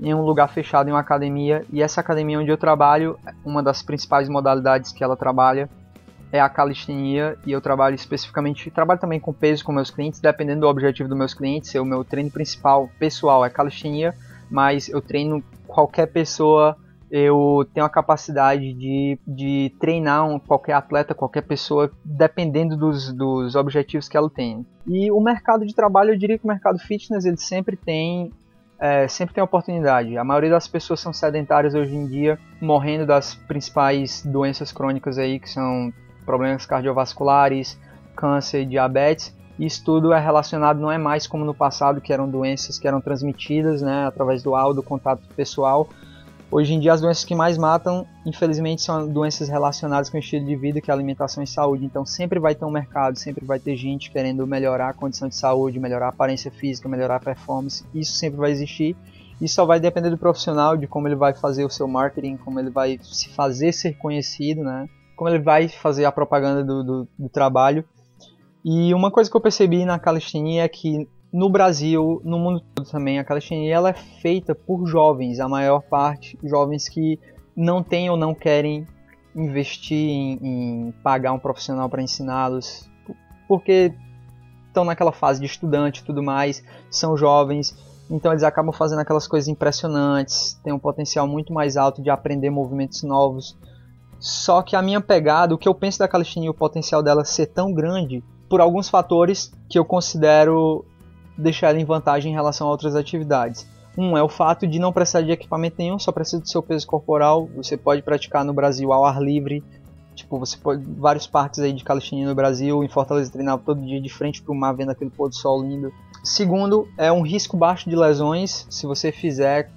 em um lugar fechado, em uma academia. E essa academia onde eu trabalho, uma das principais modalidades que ela trabalha é a calistenia e eu trabalho especificamente, trabalho também com peso com meus clientes, dependendo do objetivo dos meus clientes. O meu treino principal pessoal é calistenia, mas eu treino qualquer pessoa, eu tenho a capacidade de, de treinar um, qualquer atleta, qualquer pessoa, dependendo dos, dos objetivos que ela tem. E o mercado de trabalho, eu diria que o mercado fitness ele sempre tem é, sempre tem oportunidade. A maioria das pessoas são sedentárias hoje em dia, morrendo das principais doenças crônicas aí, que são problemas cardiovasculares, câncer diabetes. Isso tudo é relacionado, não é mais como no passado, que eram doenças que eram transmitidas né, através do ar, do contato pessoal, Hoje em dia, as doenças que mais matam, infelizmente, são doenças relacionadas com o estilo de vida, que é alimentação e saúde. Então, sempre vai ter um mercado, sempre vai ter gente querendo melhorar a condição de saúde, melhorar a aparência física, melhorar a performance. Isso sempre vai existir. Isso só vai depender do profissional, de como ele vai fazer o seu marketing, como ele vai se fazer ser conhecido, né? Como ele vai fazer a propaganda do, do, do trabalho. E uma coisa que eu percebi na calistenia é que no Brasil, no mundo todo também, a calistenia ela é feita por jovens, a maior parte jovens que não têm ou não querem investir em, em pagar um profissional para ensiná-los, porque estão naquela fase de estudante e tudo mais, são jovens, então eles acabam fazendo aquelas coisas impressionantes, têm um potencial muito mais alto de aprender movimentos novos. Só que a minha pegada, o que eu penso da calistenia, o potencial dela ser tão grande, por alguns fatores que eu considero deixar em vantagem em relação a outras atividades. Um é o fato de não precisar de equipamento nenhum, só precisa do seu peso corporal. Você pode praticar no Brasil ao ar livre. Tipo, você pode vários parques aí de calistenia no Brasil, em Fortaleza treinava todo dia de frente para o mar vendo aquele pôr do sol lindo. Segundo, é um risco baixo de lesões se você fizer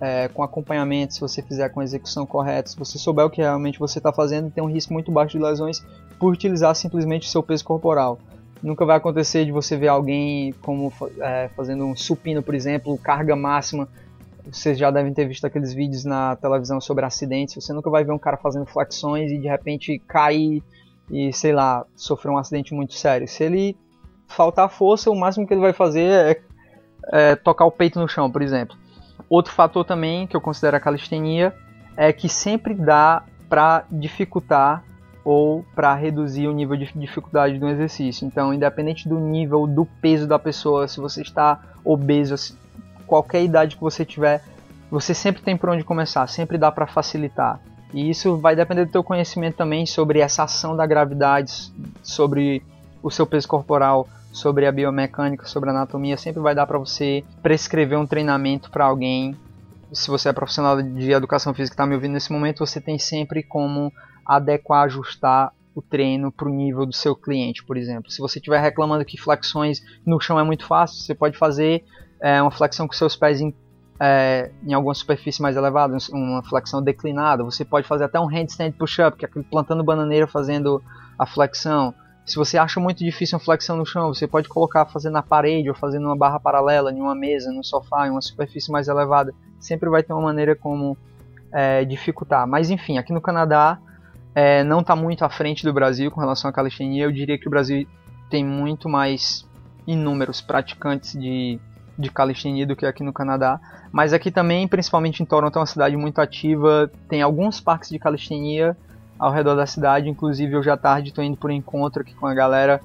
é, com acompanhamento, se você fizer com execução correta, se você souber o que realmente você está fazendo, tem um risco muito baixo de lesões por utilizar simplesmente o seu peso corporal. Nunca vai acontecer de você ver alguém como é, fazendo um supino, por exemplo, carga máxima. Vocês já devem ter visto aqueles vídeos na televisão sobre acidentes. Você nunca vai ver um cara fazendo flexões e de repente cair e, sei lá, sofrer um acidente muito sério. Se ele faltar força, o máximo que ele vai fazer é, é tocar o peito no chão, por exemplo. Outro fator também que eu considero a calistenia é que sempre dá para dificultar ou para reduzir o nível de dificuldade do exercício. Então, independente do nível do peso da pessoa, se você está obeso, qualquer idade que você tiver, você sempre tem por onde começar, sempre dá para facilitar. E isso vai depender do teu conhecimento também sobre essa ação da gravidade, sobre o seu peso corporal, sobre a biomecânica, sobre a anatomia, sempre vai dar para você prescrever um treinamento para alguém. Se você é profissional de educação física que está me ouvindo nesse momento, você tem sempre como adequar, ajustar o treino para o nível do seu cliente, por exemplo. Se você estiver reclamando que flexões no chão é muito fácil, você pode fazer é, uma flexão com seus pés em, é, em alguma superfície mais elevada, uma flexão declinada. Você pode fazer até um handstand push-up, que é aquele plantando bananeira fazendo a flexão. Se você acha muito difícil uma flexão no chão, você pode colocar fazendo na parede ou fazendo uma barra paralela em uma mesa, no sofá, em uma superfície mais elevada. Sempre vai ter uma maneira como é, dificultar. Mas enfim, aqui no Canadá é, não está muito à frente do Brasil com relação à calistenia. Eu diria que o Brasil tem muito mais inúmeros praticantes de, de calistenia do que aqui no Canadá. Mas aqui também, principalmente em Toronto, é uma cidade muito ativa. Tem alguns parques de calistenia ao redor da cidade. Inclusive, hoje à tarde estou indo por um encontro aqui com a galera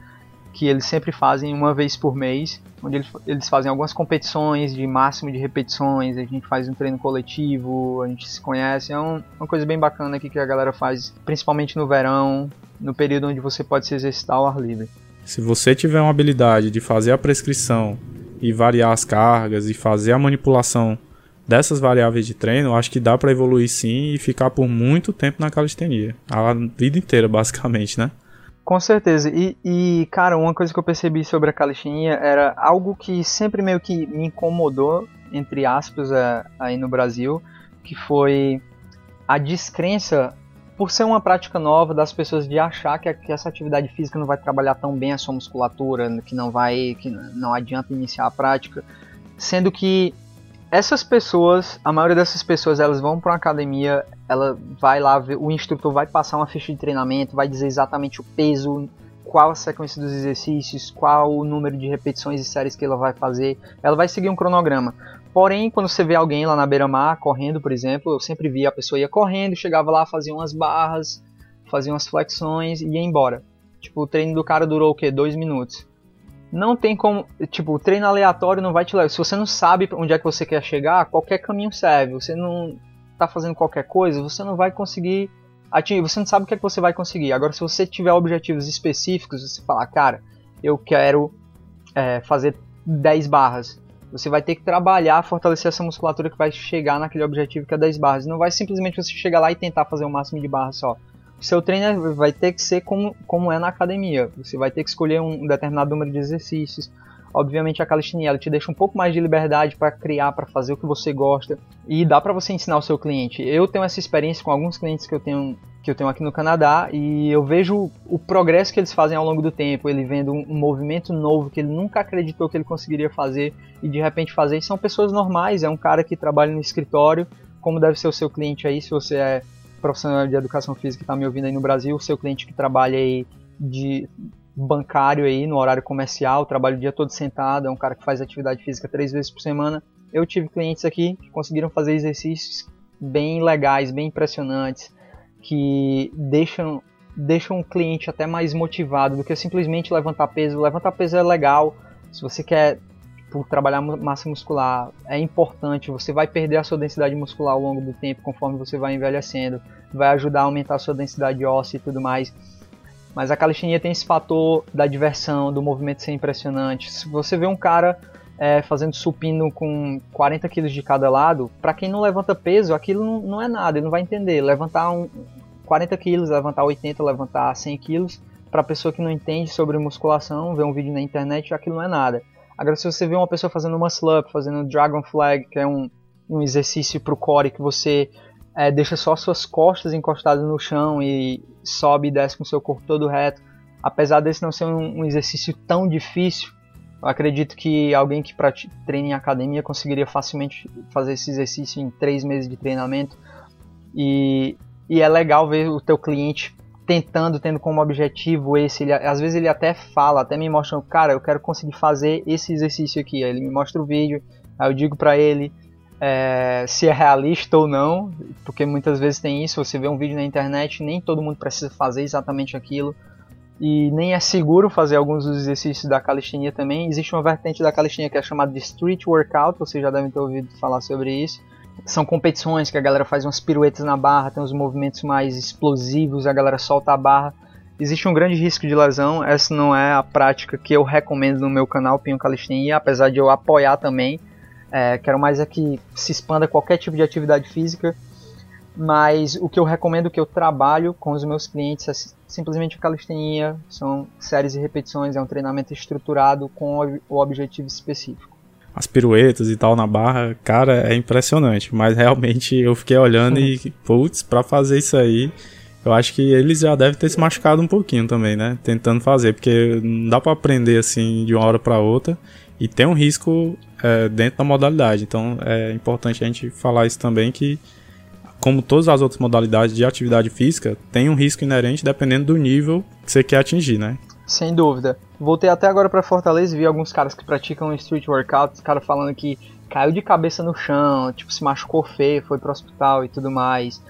que eles sempre fazem uma vez por mês, onde eles, fazem algumas competições de máximo de repetições, a gente faz um treino coletivo, a gente se conhece, é um, uma coisa bem bacana aqui que a galera faz, principalmente no verão, no período onde você pode se exercitar ao ar livre. Se você tiver uma habilidade de fazer a prescrição e variar as cargas e fazer a manipulação dessas variáveis de treino, acho que dá para evoluir sim e ficar por muito tempo na calistenia, a vida inteira basicamente, né? Com certeza. E, e, cara, uma coisa que eu percebi sobre a calistenia era algo que sempre meio que me incomodou, entre aspas, é, aí no Brasil, que foi a descrença, por ser uma prática nova, das pessoas de achar que, que essa atividade física não vai trabalhar tão bem a sua musculatura, que não vai, que não adianta iniciar a prática, sendo que essas pessoas, a maioria dessas pessoas, elas vão para uma academia, ela vai lá, o instrutor vai passar uma ficha de treinamento, vai dizer exatamente o peso, qual a sequência dos exercícios, qual o número de repetições e séries que ela vai fazer. Ela vai seguir um cronograma. Porém, quando você vê alguém lá na beira-mar correndo, por exemplo, eu sempre via a pessoa ia correndo, chegava lá, fazia umas barras, fazia umas flexões e ia embora. Tipo, o treino do cara durou o quê? Dois minutos não tem como, tipo, o treino aleatório não vai te levar. Se você não sabe onde é que você quer chegar, qualquer caminho serve. Você não tá fazendo qualquer coisa, você não vai conseguir atingir, você não sabe o que é que você vai conseguir. Agora, se você tiver objetivos específicos, você falar, cara, eu quero é, fazer 10 barras. Você vai ter que trabalhar, fortalecer essa musculatura que vai chegar naquele objetivo que é 10 barras. Não vai simplesmente você chegar lá e tentar fazer o máximo de barras só seu treino vai ter que ser como, como é na academia. Você vai ter que escolher um determinado número de exercícios. Obviamente a calistenia ela te deixa um pouco mais de liberdade para criar, para fazer o que você gosta e dá para você ensinar o seu cliente. Eu tenho essa experiência com alguns clientes que eu tenho que eu tenho aqui no Canadá e eu vejo o progresso que eles fazem ao longo do tempo, ele vendo um, movimento novo que ele nunca acreditou que ele conseguiria fazer e de repente fazer. E são pessoas normais, é um cara que trabalha no escritório, como deve ser o seu cliente aí, se você é profissional de educação física que está me ouvindo aí no Brasil, seu cliente que trabalha aí de bancário aí no horário comercial, trabalha o dia todo sentado, é um cara que faz atividade física três vezes por semana. Eu tive clientes aqui que conseguiram fazer exercícios bem legais, bem impressionantes, que deixam deixam o cliente até mais motivado do que simplesmente levantar peso. Levantar peso é legal. Se você quer por trabalhar massa muscular é importante. Você vai perder a sua densidade muscular ao longo do tempo, conforme você vai envelhecendo. Vai ajudar a aumentar a sua densidade óssea e tudo mais. Mas a calistenia tem esse fator da diversão, do movimento ser impressionante. Se você vê um cara é, fazendo supino com 40 quilos de cada lado, para quem não levanta peso, aquilo não, não, é nada, ele não vai entender. Levantar um, 40 quilos, levantar 80, levantar 100 quilos, para pessoa que não entende sobre musculação, ver um vídeo na internet, aquilo não é nada. Agora, se você vê uma pessoa fazendo muscle up, fazendo dragon flag, que é um, um exercício para o core que você é, deixa só suas costas encostadas no chão e sobe e desce com seu corpo todo reto, apesar desse não ser um, um exercício tão difícil, eu acredito que alguém que treina em academia conseguiria facilmente fazer esse exercício em três meses de treinamento. E, e é legal ver o teu cliente tentando, tendo como objetivo esse. Ele, às vezes ele até fala, até me mostra, cara, eu quero conseguir fazer esse exercício aqui. Aí ele me mostra o vídeo, aí eu digo para ele é, se é realista ou não, porque muitas vezes tem isso. Você vê um vídeo na internet, nem todo mundo precisa fazer exatamente aquilo. E nem é seguro fazer alguns dos exercícios da calistenia também. Existe uma vertente da calistenia que é chamada de street workout, vocês já devem ter ouvido falar sobre isso são competições que a galera faz umas piruetas na barra, tem uns movimentos mais explosivos, a galera solta a barra. Existe um grande risco de lesão, essa não é a prática que eu recomendo no meu canal Pinho Calistenia, apesar de eu apoiar também. É, quero mais é que se expanda qualquer tipo de atividade física, mas o que eu recomendo que eu trabalho com os meus clientes é simplesmente calistenia, são séries e repetições, é um treinamento estruturado com o objetivo específico as piruetas e tal na barra, cara, é impressionante. Mas realmente eu fiquei olhando e, putz, pra fazer isso aí, eu acho que eles já devem ter se machucado um pouquinho também, né? Tentando fazer, porque não dá para aprender assim de uma hora para outra e tem um risco é, dentro da modalidade. Então é importante a gente falar isso também que como todas as outras modalidades de atividade física, tem um risco inerente dependendo do nível que você quer atingir, né? Sem dúvida. Voltei até agora para Fortaleza e vi alguns caras que praticam street workout, os caras falando que caiu de cabeça no chão, tipo, se machucou feio, foi pro hospital e tudo mais.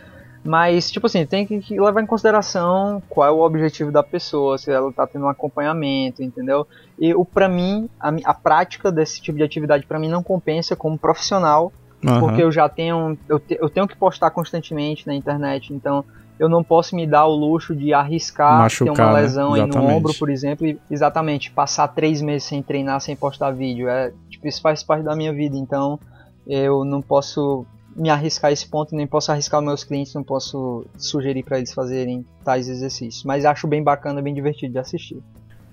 Mas, tipo assim, tem que levar em consideração qual é o objetivo da pessoa, se ela tá tendo um acompanhamento, entendeu? E o para mim, a, a, prática desse tipo de atividade para mim não compensa como profissional, uhum. porque eu já tenho eu, te, eu tenho que postar constantemente na internet, então eu não posso me dar o luxo de arriscar Machucar, ter uma né? lesão né? aí no ombro, por exemplo, e exatamente passar três meses sem treinar, sem postar vídeo. É, tipo, isso faz parte da minha vida, então eu não posso me arriscar esse ponto, nem posso arriscar os meus clientes, não posso sugerir para eles fazerem tais exercícios. Mas acho bem bacana, bem divertido de assistir.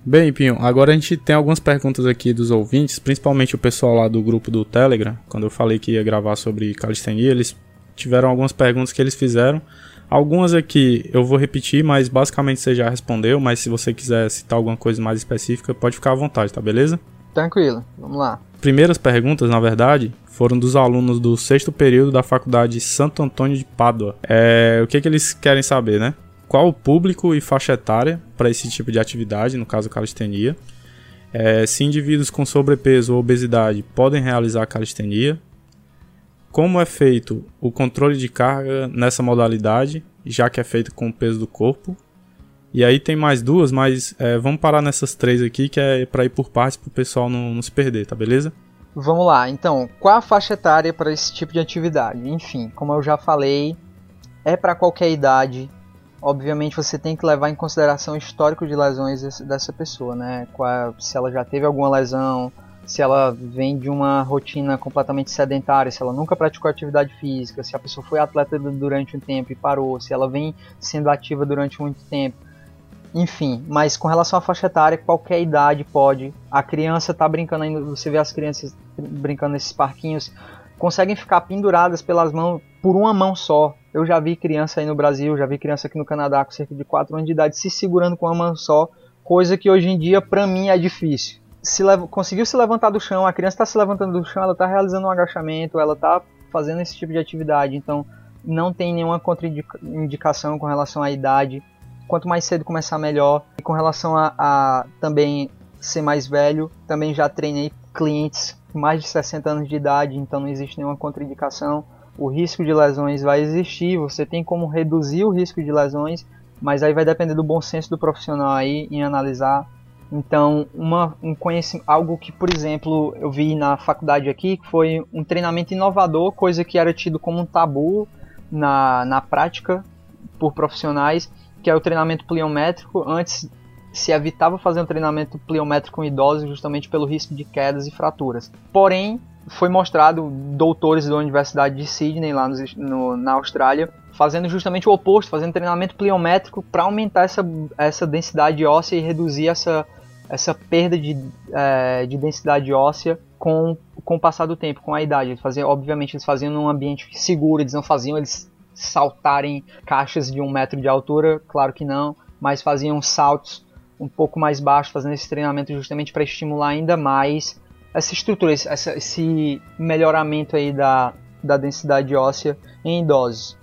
Bem, Pinho, agora a gente tem algumas perguntas aqui dos ouvintes, principalmente o pessoal lá do grupo do Telegram. Quando eu falei que ia gravar sobre calistenia, eles tiveram algumas perguntas que eles fizeram. Algumas aqui eu vou repetir, mas basicamente você já respondeu. Mas se você quiser citar alguma coisa mais específica, pode ficar à vontade, tá beleza? Tranquilo, vamos lá. Primeiras perguntas, na verdade, foram dos alunos do sexto período da faculdade Santo Antônio de Pádua. É, o que, que eles querem saber, né? Qual o público e faixa etária para esse tipo de atividade, no caso calistenia? É, se indivíduos com sobrepeso ou obesidade podem realizar calistenia? Como é feito o controle de carga nessa modalidade, já que é feito com o peso do corpo? E aí tem mais duas, mas é, vamos parar nessas três aqui, que é para ir por partes para o pessoal não, não se perder, tá beleza? Vamos lá, então, qual a faixa etária para esse tipo de atividade? Enfim, como eu já falei, é para qualquer idade. Obviamente você tem que levar em consideração o histórico de lesões dessa pessoa, né? Se ela já teve alguma lesão, se ela vem de uma rotina completamente sedentária, se ela nunca praticou atividade física, se a pessoa foi atleta durante um tempo e parou, se ela vem sendo ativa durante muito tempo. Enfim, mas com relação à faixa etária, qualquer idade pode. A criança tá brincando ainda, você vê as crianças brincando nesses parquinhos, conseguem ficar penduradas pelas mãos por uma mão só. Eu já vi criança aí no Brasil, já vi criança aqui no Canadá com cerca de 4 anos de idade se segurando com uma mão só, coisa que hoje em dia para mim é difícil se conseguiu se levantar do chão, a criança está se levantando do chão, ela está realizando um agachamento, ela está fazendo esse tipo de atividade. Então, não tem nenhuma contraindicação com relação à idade. Quanto mais cedo começar, melhor. E com relação a, a também ser mais velho, também já treinei clientes com mais de 60 anos de idade, então não existe nenhuma contraindicação. O risco de lesões vai existir, você tem como reduzir o risco de lesões, mas aí vai depender do bom senso do profissional aí em analisar então, uma, um conhecimento, algo que, por exemplo, eu vi na faculdade aqui, que foi um treinamento inovador, coisa que era tido como um tabu na, na prática por profissionais, que é o treinamento pliométrico. Antes se evitava fazer um treinamento pliométrico com idosos justamente pelo risco de quedas e fraturas. Porém, foi mostrado doutores da Universidade de Sydney, lá no, no, na Austrália, fazendo justamente o oposto, fazendo treinamento pliométrico para aumentar essa, essa densidade óssea e reduzir essa, essa perda de, é, de densidade óssea com, com o passar do tempo, com a idade. Eles faziam, obviamente, eles faziam num ambiente seguro, eles não faziam eles saltarem caixas de um metro de altura, claro que não, mas faziam saltos um pouco mais baixos, fazendo esse treinamento justamente para estimular ainda mais essa estrutura, esse, melhoramento aí da, da densidade óssea em idosos.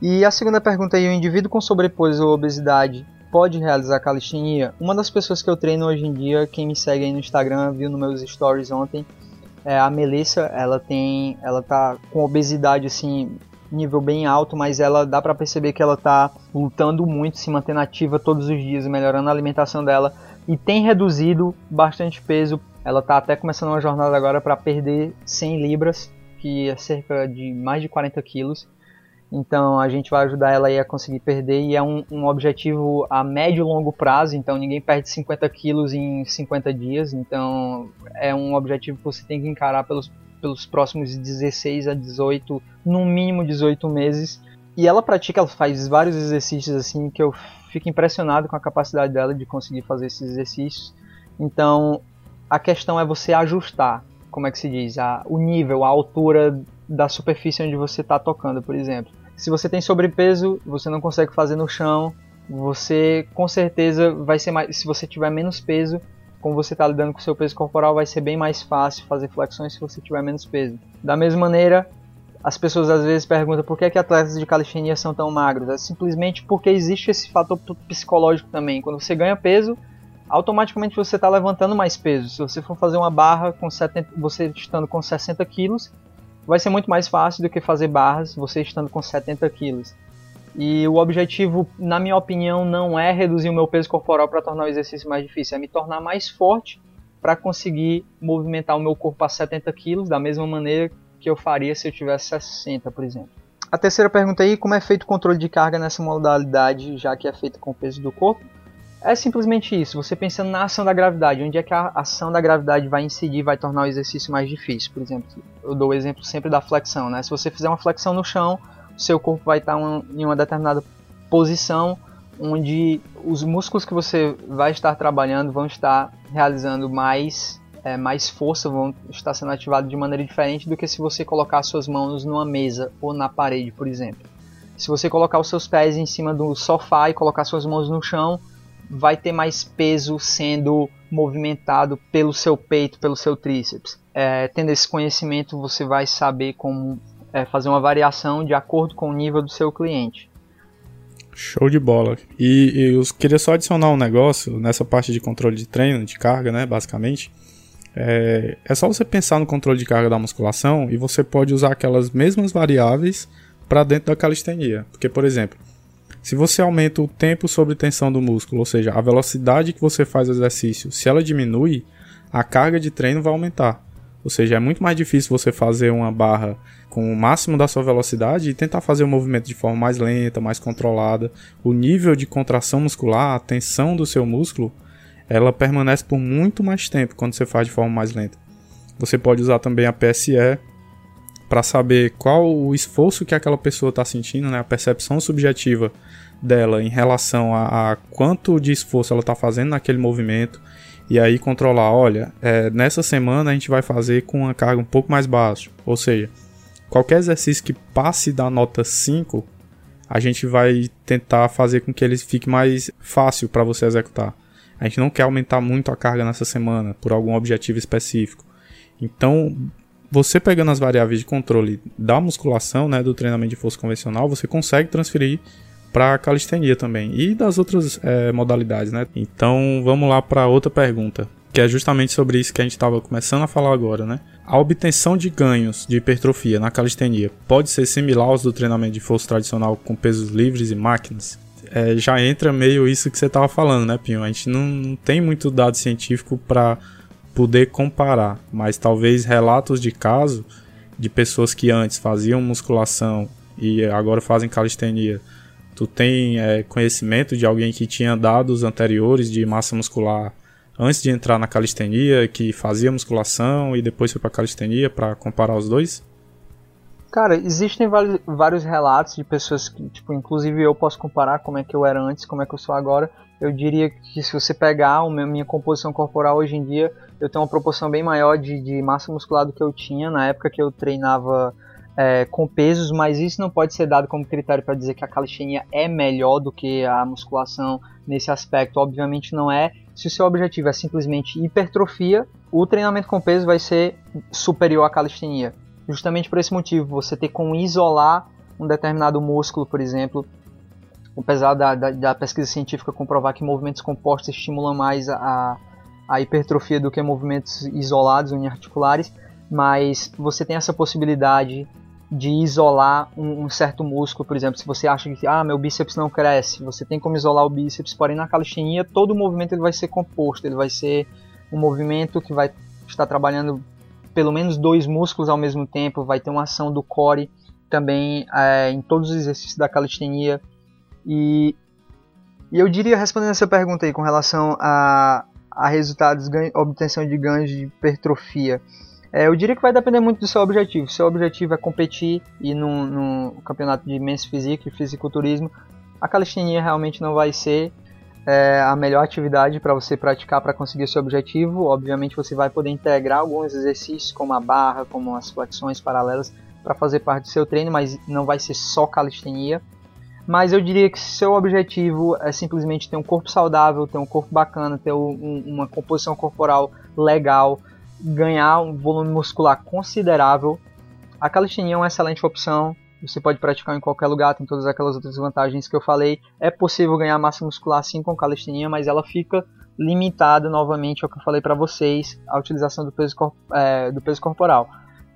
E a segunda pergunta aí, o indivíduo com sobrepeso ou obesidade pode realizar calistenia? Uma das pessoas que eu treino hoje em dia, quem me segue aí no Instagram, viu nos meus stories ontem, é a Melissa, ela tem, ela tá com obesidade assim, nível bem alto, mas ela dá para perceber que ela tá lutando muito, se mantendo ativa todos os dias, melhorando a alimentação dela e tem reduzido bastante peso. Ela tá até começando uma jornada agora para perder 100 libras, que é cerca de mais de 40 quilos. Então a gente vai ajudar ela a conseguir perder e é um, um, objetivo a médio e longo prazo. Então ninguém perde 50 quilos em 50 dias. Então é um objetivo que você tem que encarar pelos, pelos próximos 16 a 18, no mínimo 18 meses. E ela pratica, ela faz vários exercícios assim que eu fico impressionado com a capacidade dela de conseguir fazer esses exercícios. Então a questão é você ajustar, como é que se diz, a, o nível, a altura da superfície onde você está tocando, por exemplo Se você tem sobrepeso, você não consegue fazer no chão, você com certeza vai ser mais. Se você tiver menos peso, como você está lidando com o seu peso corporal, vai ser bem mais fácil fazer flexões se você tiver menos peso. Da mesma maneira, as pessoas às vezes perguntam por que, que atletas de calistenia são tão magros. É simplesmente porque existe esse fator psicológico também. Quando você ganha peso, automaticamente você está levantando mais peso. Se você for fazer uma barra com 70, você estando com 60 quilos, vai ser muito mais fácil do que fazer barras você estando com 70 quilos. E o objetivo, na minha opinião, não é reduzir o meu peso corporal para tornar o exercício mais difícil, é me tornar mais forte para conseguir movimentar o meu corpo a 70 quilos da mesma maneira que eu faria se eu tivesse 60, por exemplo. A terceira pergunta aí, como é feito o controle de carga nessa modalidade, já que é feito com o peso do corpo? É simplesmente isso, você pensando na ação da gravidade, onde é que a ação da gravidade vai incidir, vai tornar o exercício mais difícil. Por exemplo, eu dou o exemplo sempre da flexão, né? Se você fizer uma flexão no chão, seu corpo vai estar em uma determinada posição onde os músculos que você vai estar trabalhando vão estar realizando mais é, mais força, vão estar sendo ativados de maneira diferente do que se você colocar suas mãos numa mesa ou na parede, por exemplo. Se você colocar os seus pés em cima do sofá e colocar suas mãos no chão, vai ter mais peso sendo movimentado pelo seu peito, pelo seu tríceps. É, tendo esse conhecimento, você vai saber como é, fazer uma variação de acordo com o nível do seu cliente. Show de bola. E, eu queria só adicionar um negócio nessa parte de controle de treino, de carga, né, basicamente. É, é só você pensar no controle de carga da musculação e você pode usar aquelas mesmas variáveis para dentro da calistenia. Porque, por exemplo, se você aumenta o tempo sobre tensão do músculo, ou seja, a velocidade que você faz o exercício, se ela diminui, a carga de treino vai aumentar. Ou seja, é muito mais difícil você fazer uma barra com o máximo da sua velocidade e tentar fazer o movimento de forma mais lenta, mais controlada. O nível de contração muscular, a tensão do seu músculo, ela permanece por muito mais tempo quando você faz de forma mais lenta. Você pode usar também a PSE para saber qual o esforço que aquela pessoa está sentindo, né? a percepção subjetiva dela em relação a, a quanto de esforço ela está fazendo naquele movimento e aí controlar, olha, é, nessa semana a gente vai fazer com uma carga um pouco mais baixa, ou seja, qualquer exercício que passe da nota 5, a gente vai tentar fazer com que ele fique mais fácil para você executar. A gente não quer aumentar muito a carga nessa semana por algum objetivo específico. Então, você pegando as variáveis de controle da musculação, né, do treinamento de força convencional, você consegue transferir para calistenia também e das outras é, modalidades, né? Então vamos lá para outra pergunta, que é justamente sobre isso que a gente estava começando a falar agora, né? A obtenção de ganhos de hipertrofia na calistenia pode ser similar aos do treinamento de força tradicional com pesos livres e máquinas? É, já entra meio isso que você estava falando, né, Pinho? A gente não, não tem muito dado científico para poder comparar, mas talvez relatos de caso de pessoas que antes faziam musculação e agora fazem calistenia Tu tem é, conhecimento de alguém que tinha dados anteriores de massa muscular antes de entrar na calistenia, que fazia musculação e depois foi para calistenia para comparar os dois? Cara, existem vários relatos de pessoas que, tipo, inclusive eu posso comparar como é que eu era antes, como é que eu sou agora. Eu diria que se você pegar a minha composição corporal hoje em dia, eu tenho uma proporção bem maior de, de massa muscular do que eu tinha na época que eu treinava é, com pesos, mas isso não pode ser dado como critério para dizer que a calistenia é melhor do que a musculação nesse aspecto. Obviamente não é. Se o seu objetivo é simplesmente hipertrofia, o treinamento com peso vai ser superior à calistenia. Justamente por esse motivo, você ter como isolar um determinado músculo, por exemplo, apesar da, da, da pesquisa científica comprovar que movimentos compostos estimulam mais a, a hipertrofia do que movimentos isolados, uniarticulares, mas você tem essa possibilidade de isolar um, um, certo músculo, por exemplo, se você acha que ah, meu bíceps não cresce, você tem como isolar o bíceps, porém na calistenia todo o movimento ele vai ser composto, ele vai ser um movimento que vai estar trabalhando pelo menos dois músculos ao mesmo tempo, vai ter uma ação do core também é, em todos os exercícios da calistenia. E, e eu diria respondendo essa pergunta aí com relação a, a resultados, obtenção de ganhos de hipertrofia. É, eu diria que vai depender muito do seu objetivo. Se seu objetivo é competir e no, no campeonato de Men's Physique e fisiculturismo, a calistenia realmente não vai ser é, a melhor atividade para você praticar para conseguir seu objetivo. Obviamente você vai poder integrar alguns exercícios como a barra, como as flexões paralelas, para fazer parte do seu treino, mas não vai ser só calistenia. Mas eu diria que se seu objetivo é simplesmente ter um corpo saudável, ter um corpo bacana, ter um, uma composição corporal legal, ganhar um volume muscular considerável, a calistenia é uma excelente opção. Você pode praticar em qualquer lugar, tem todas aquelas outras vantagens que eu falei. É possível ganhar massa muscular sim com calistenia, mas ela fica limitada novamente ao que eu falei para vocês, a utilização do peso, é, do peso corporal.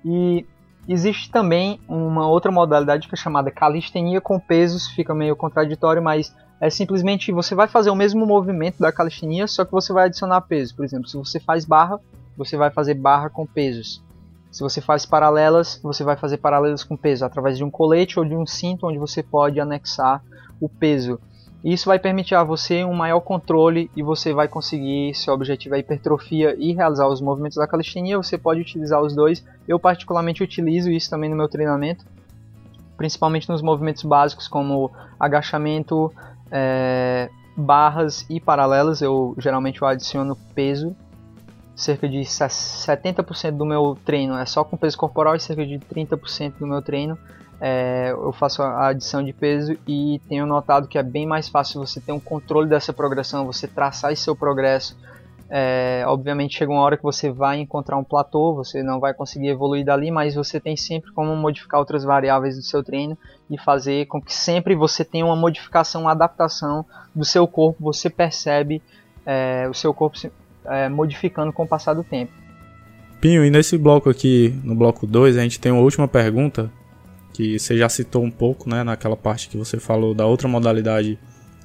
E existe também uma outra modalidade que é chamada calistenia com pesos, fica meio contraditório, mas é simplesmente você vai fazer o mesmo movimento da calistenia, só que você vai adicionar peso. Por exemplo, se você faz barra, você vai fazer barra com pesos. Se você faz paralelas, você vai fazer paralelas com peso através de um colete ou de um cinto onde você pode anexar o peso. Isso vai permitir a você um maior controle e você vai conseguir, seu objetivo é hipertrofia e realizar os movimentos da calistenia, você pode utilizar os dois. Eu particularmente utilizo isso também no meu treinamento, principalmente nos movimentos básicos como agachamento, é, barras e paralelas. Eu geralmente eu adiciono peso cerca de 70% do meu treino é só com peso corporal e cerca de 30% do meu treino é, eu faço a adição de peso e tenho notado que é bem mais fácil você ter um controle dessa progressão, você traçar esse seu progresso. É, obviamente chega uma hora que você vai encontrar um platô, você não vai conseguir evoluir dali, mas você tem sempre como modificar outras variáveis do seu treino e fazer com que sempre você tenha uma modificação, uma adaptação do seu corpo, você percebe é, o seu corpo se, é, modificando com o passar do tempo. Pinho, e nesse bloco aqui, no bloco 2, a gente tem uma última pergunta que você já citou um pouco, né, naquela parte que você falou da outra modalidade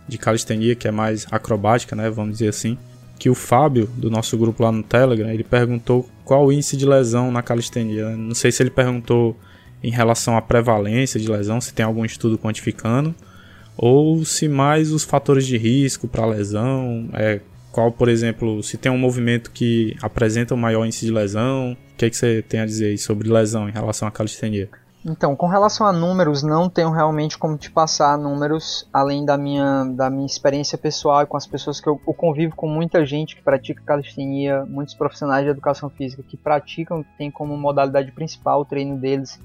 de calistenia, que é mais acrobática, né, vamos dizer assim, que o Fábio, do nosso grupo lá no Telegram, ele perguntou qual o índice de lesão na calistenia. Não sei se ele perguntou em relação à prevalência de lesão, se tem algum estudo quantificando, ou se mais os fatores de risco para lesão, é, qual, por exemplo, se tem um movimento que apresenta um maior índice de lesão, o que, é que você tem a dizer sobre lesão em relação à calistenia? Então, com relação a números, não tenho realmente como te passar números, além da minha, da minha experiência pessoal e com as pessoas que eu, eu convivo com muita gente que pratica calistenia, muitos profissionais de educação física que praticam, tem como modalidade principal o treino deles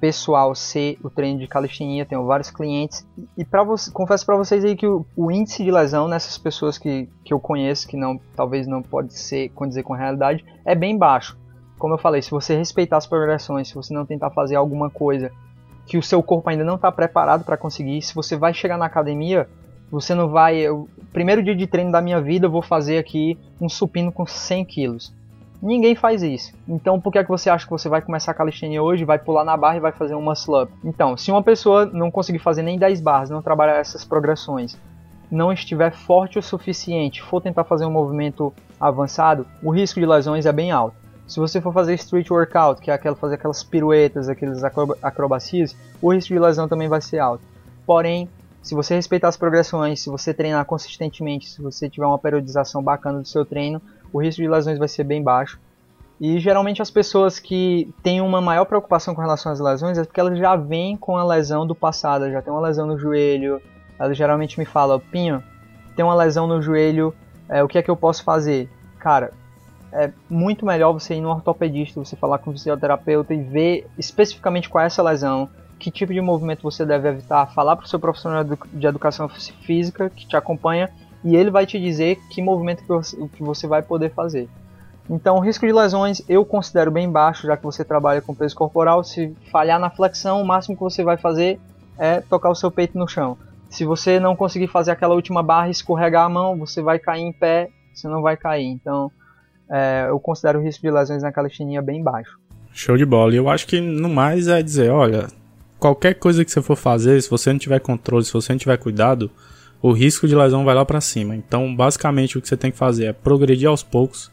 pessoal ser o treino de calistenia, tenho vários clientes. E para confesso para vocês aí que o, o, índice de lesão nessas pessoas que, que eu conheço, que não talvez não pode ser condizer com a realidade, é bem baixo como eu falei, se você respeitar as progressões, se você não tentar fazer alguma coisa que o seu corpo ainda não está preparado para conseguir, se você vai chegar na academia, você não vai. Eu, primeiro dia de treino da minha vida, eu vou fazer aqui um supino com 100 quilos. Ninguém faz isso. Então, por que é que você acha que você vai começar a calistenia hoje, vai pular na barra e vai fazer um muscle up? Então, se uma pessoa não conseguir fazer nem 10 barras, não trabalhar essas progressões, não estiver forte o suficiente, for tentar fazer um movimento avançado, o risco de lesões é bem alto. Se você for fazer street workout, que é aquela, fazer aquelas piruetas, aqueles acrobacias, o risco de lesão também vai ser alto. Porém, se você respeitar as progressões, se você treinar consistentemente, se você tiver uma periodização bacana do seu treino, o risco de lesões vai ser bem baixo. E geralmente as pessoas que têm uma maior preocupação com relação às lesões é porque elas já vêm com a lesão do passado, já tem uma lesão no joelho. Elas geralmente me falam, Pinho, tem uma lesão no joelho, é, o que é que eu posso fazer? Cara, é muito melhor você ir no ortopedista, você falar com o fisioterapeuta e ver especificamente qual é essa lesão, que tipo de movimento você deve evitar, falar para o seu profissional de educação física que te acompanha e ele vai te dizer que movimento que você vai poder fazer. Então, o risco de lesões eu considero bem baixo, já que você trabalha com peso corporal. Se falhar na flexão, o máximo que você vai fazer é tocar o seu peito no chão. Se você não conseguir fazer aquela última barra e escorregar a mão, você vai cair em pé, você não vai cair. Então, é, eu considero o risco de lesões na calistenia bem baixo. Show de bola. E eu acho que no mais é dizer, olha, qualquer coisa que você for fazer, se você não tiver controle, se você não tiver cuidado, o risco de lesão vai lá para cima. Então, basicamente, o que você tem que fazer é progredir aos poucos,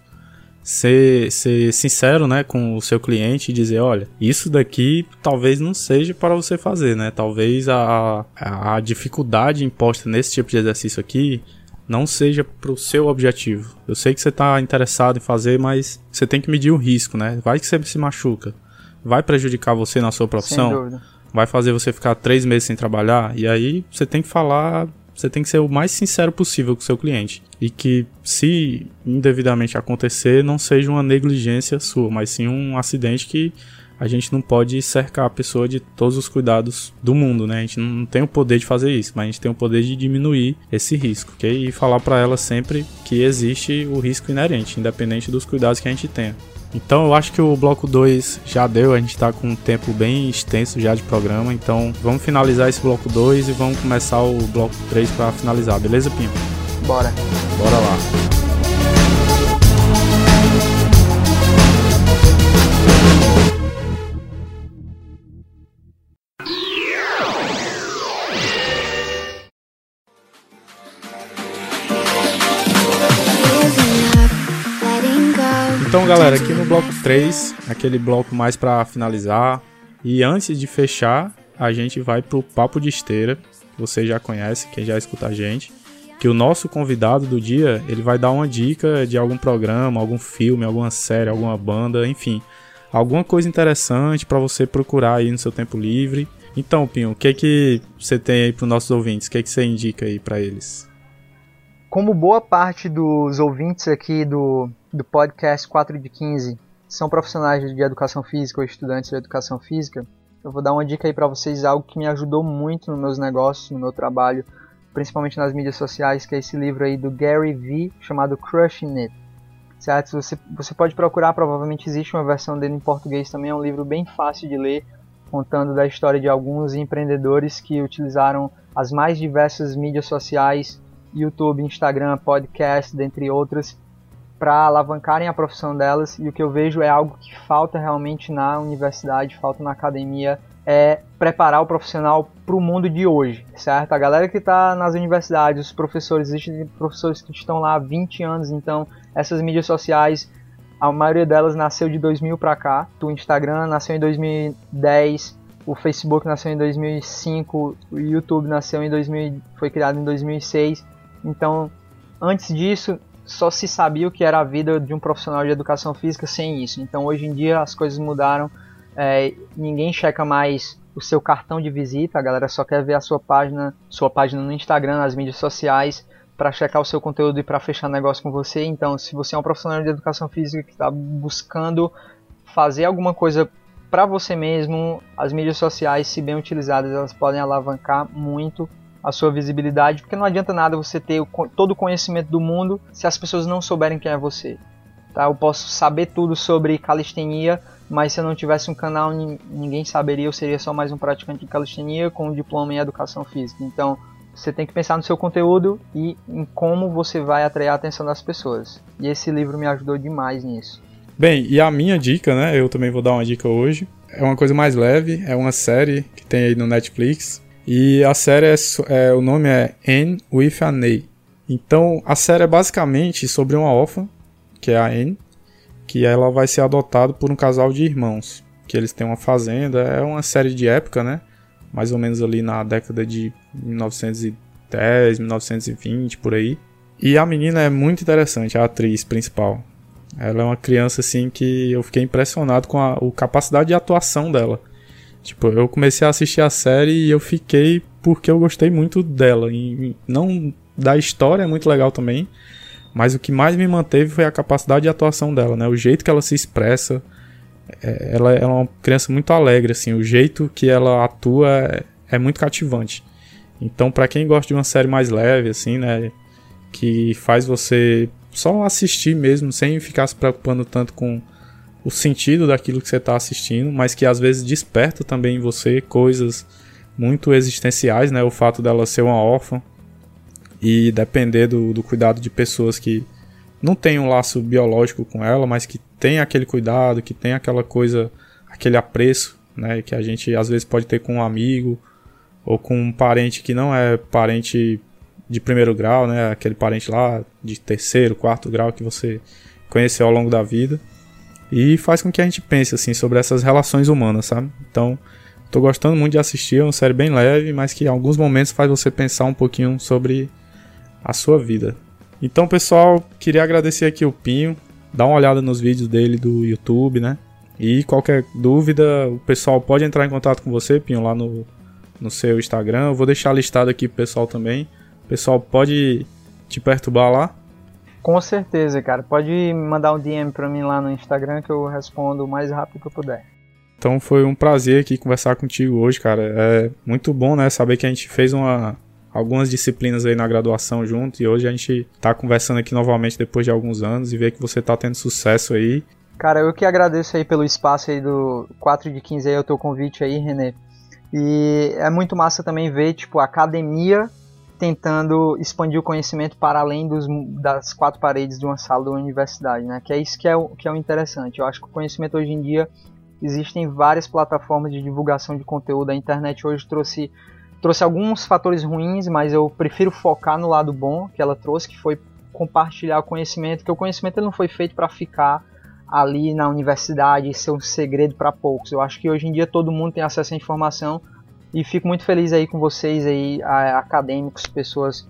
ser, ser sincero né, com o seu cliente e dizer, olha, isso daqui talvez não seja para você fazer, né? Talvez a, a dificuldade imposta nesse tipo de exercício aqui não seja para o seu objetivo. Eu sei que você está interessado em fazer, mas você tem que medir o risco, né? Vai que você se machuca, vai prejudicar você na sua profissão, vai fazer você ficar três meses sem trabalhar, e aí você tem que falar, você tem que ser o mais sincero possível com o seu cliente. E que se indevidamente acontecer, não seja uma negligência sua, mas sim um acidente que a gente não pode cercar a pessoa de todos os cuidados do mundo, né? A gente não tem o poder de fazer isso, mas a gente tem o poder de diminuir esse risco, ok? E falar para ela sempre que existe o risco inerente, independente dos cuidados que a gente tenha. Então eu acho que o bloco 2 já deu, a gente está com um tempo bem extenso já de programa, então vamos finalizar esse bloco 2 e vamos começar o bloco 3 para finalizar, beleza, Pinho? Bora. Bora lá. Galera, aqui no bloco 3, aquele bloco mais para finalizar. E antes de fechar, a gente vai pro Papo de Esteira. Você já conhece, quem já escuta a gente. Que o nosso convidado do dia, ele vai dar uma dica de algum programa, algum filme, alguma série, alguma banda, enfim. Alguma coisa interessante para você procurar aí no seu tempo livre. Então, Pinho, o que é que você tem aí para nossos ouvintes? O que é que você indica aí para eles? Como boa parte dos ouvintes aqui do, do podcast 4 de 15 são profissionais de educação física ou estudantes de educação física, eu vou dar uma dica aí para vocês, algo que me ajudou muito nos meus negócios, no meu trabalho, principalmente nas mídias sociais, que é esse livro aí do Gary Vee, chamado Crushing It. Certo? Você, você pode procurar, provavelmente existe uma versão dele em português também, é um livro bem fácil de ler, contando da história de alguns empreendedores que utilizaram as mais diversas mídias sociais YouTube, Instagram, podcast, dentre outras, para alavancarem a profissão delas. E o que eu vejo é algo que falta realmente na universidade, falta na academia, é preparar o profissional para o mundo de hoje, certo? A galera que está nas universidades, os professores, existem professores que estão lá há 20 anos, então essas mídias sociais, a maioria delas nasceu de 2000 para cá. O Instagram nasceu em 2010, o Facebook nasceu em 2005, o YouTube nasceu em 2000, foi criado em 2006. Então, antes disso, só se sabia o que era a vida de um profissional de educação física sem isso. Então, hoje em dia, as coisas mudaram. É, ninguém checa mais o seu cartão de visita, a galera só quer ver a sua página, sua página no Instagram, nas mídias sociais, para checar o seu conteúdo e para fechar negócio com você. Então, se você é um profissional de educação física que está buscando fazer alguma coisa para você mesmo, as mídias sociais, se bem utilizadas, elas podem alavancar muito a sua visibilidade, porque não adianta nada você ter todo o conhecimento do mundo se as pessoas não souberem quem é você. Tá? Eu posso saber tudo sobre calistenia, mas se eu não tivesse um canal, ninguém saberia, eu seria só mais um praticante de calistenia com um diploma em educação física. Então, você tem que pensar no seu conteúdo e em como você vai atrair a atenção das pessoas. E esse livro me ajudou demais nisso. Bem, e a minha dica, né? Eu também vou dar uma dica hoje. É uma coisa mais leve, é uma série que tem aí no Netflix, e a série é, é, o nome é Anne with a Ney. Então a série é basicamente sobre uma órfã, que é a Anne, que ela vai ser adotada por um casal de irmãos, que eles têm uma fazenda, é uma série de época, né? Mais ou menos ali na década de 1910, 1920 por aí. E a menina é muito interessante, a atriz principal. Ela é uma criança assim que eu fiquei impressionado com a, a capacidade de atuação dela. Tipo, eu comecei a assistir a série e eu fiquei porque eu gostei muito dela. E não da história é muito legal também, mas o que mais me manteve foi a capacidade de atuação dela, né? O jeito que ela se expressa. É, ela, ela, é uma criança muito alegre, assim. O jeito que ela atua é, é muito cativante. Então, para quem gosta de uma série mais leve, assim, né? Que faz você só assistir mesmo, sem ficar se preocupando tanto com o sentido daquilo que você está assistindo, mas que às vezes desperta também em você coisas muito existenciais, né? O fato dela ser uma órfã e depender do, do cuidado de pessoas que não têm um laço biológico com ela, mas que tem aquele cuidado, que tem aquela coisa, aquele apreço, né? Que a gente às vezes pode ter com um amigo ou com um parente que não é parente de primeiro grau, né? Aquele parente lá de terceiro, quarto grau que você conheceu ao longo da vida e faz com que a gente pense assim sobre essas relações humanas, sabe? Então, tô gostando muito de assistir, é uma série bem leve, mas que em alguns momentos faz você pensar um pouquinho sobre a sua vida. Então, pessoal, queria agradecer aqui o Pinho, dá uma olhada nos vídeos dele do YouTube, né? E qualquer dúvida, o pessoal pode entrar em contato com você, Pinho, lá no, no seu Instagram. Eu vou deixar listado aqui pro pessoal também. O pessoal pode te perturbar lá, com certeza, cara. Pode mandar um DM pra mim lá no Instagram que eu respondo o mais rápido que eu puder. Então foi um prazer aqui conversar contigo hoje, cara. É muito bom, né, saber que a gente fez uma algumas disciplinas aí na graduação junto e hoje a gente tá conversando aqui novamente depois de alguns anos e ver que você tá tendo sucesso aí. Cara, eu que agradeço aí pelo espaço aí do 4 de 15 aí, o teu convite aí, René. E é muito massa também ver, tipo, a academia tentando expandir o conhecimento para além dos, das quatro paredes de uma sala da universidade, né? Que é isso que é, o, que é o interessante. Eu acho que o conhecimento hoje em dia existem várias plataformas de divulgação de conteúdo. A internet hoje trouxe trouxe alguns fatores ruins, mas eu prefiro focar no lado bom que ela trouxe, que foi compartilhar o conhecimento, que o conhecimento não foi feito para ficar ali na universidade e ser um segredo para poucos. Eu acho que hoje em dia todo mundo tem acesso à informação e fico muito feliz aí com vocês aí, acadêmicos, pessoas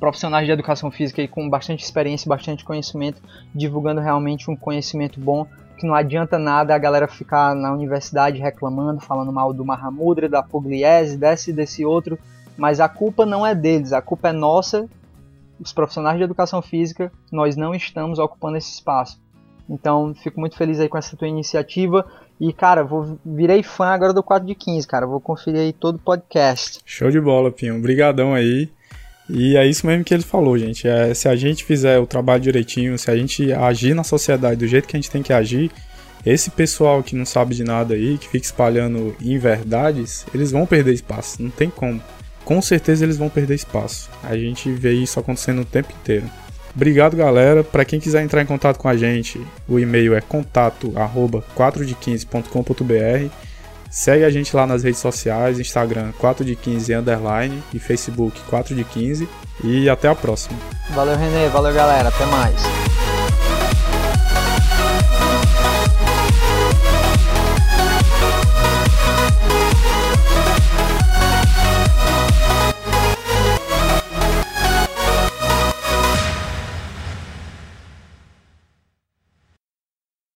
profissionais de educação física aí com bastante experiência, bastante conhecimento, divulgando realmente um conhecimento bom, que não adianta nada a galera ficar na universidade reclamando, falando mal do Mahamudra, da Pugliese, desse e desse outro, mas a culpa não é deles, a culpa é nossa, os profissionais de educação física, nós não estamos ocupando esse espaço. Então, fico muito feliz aí com essa tua iniciativa. E, cara, vou virei fã agora do 4 de 15, cara. Vou conferir aí todo o podcast. Show de bola, Pinho. Obrigadão aí. E é isso mesmo que ele falou, gente. É, se a gente fizer o trabalho direitinho, se a gente agir na sociedade do jeito que a gente tem que agir, esse pessoal que não sabe de nada aí, que fica espalhando inverdades, eles vão perder espaço. Não tem como. Com certeza eles vão perder espaço. A gente vê isso acontecendo o tempo inteiro. Obrigado, galera. Para quem quiser entrar em contato com a gente, o e-mail é contato@4de15.com.br. Segue a gente lá nas redes sociais, Instagram 4 de 15 underline e Facebook 4 de 15 e até a próxima. Valeu, Renê. Valeu, galera. Até mais.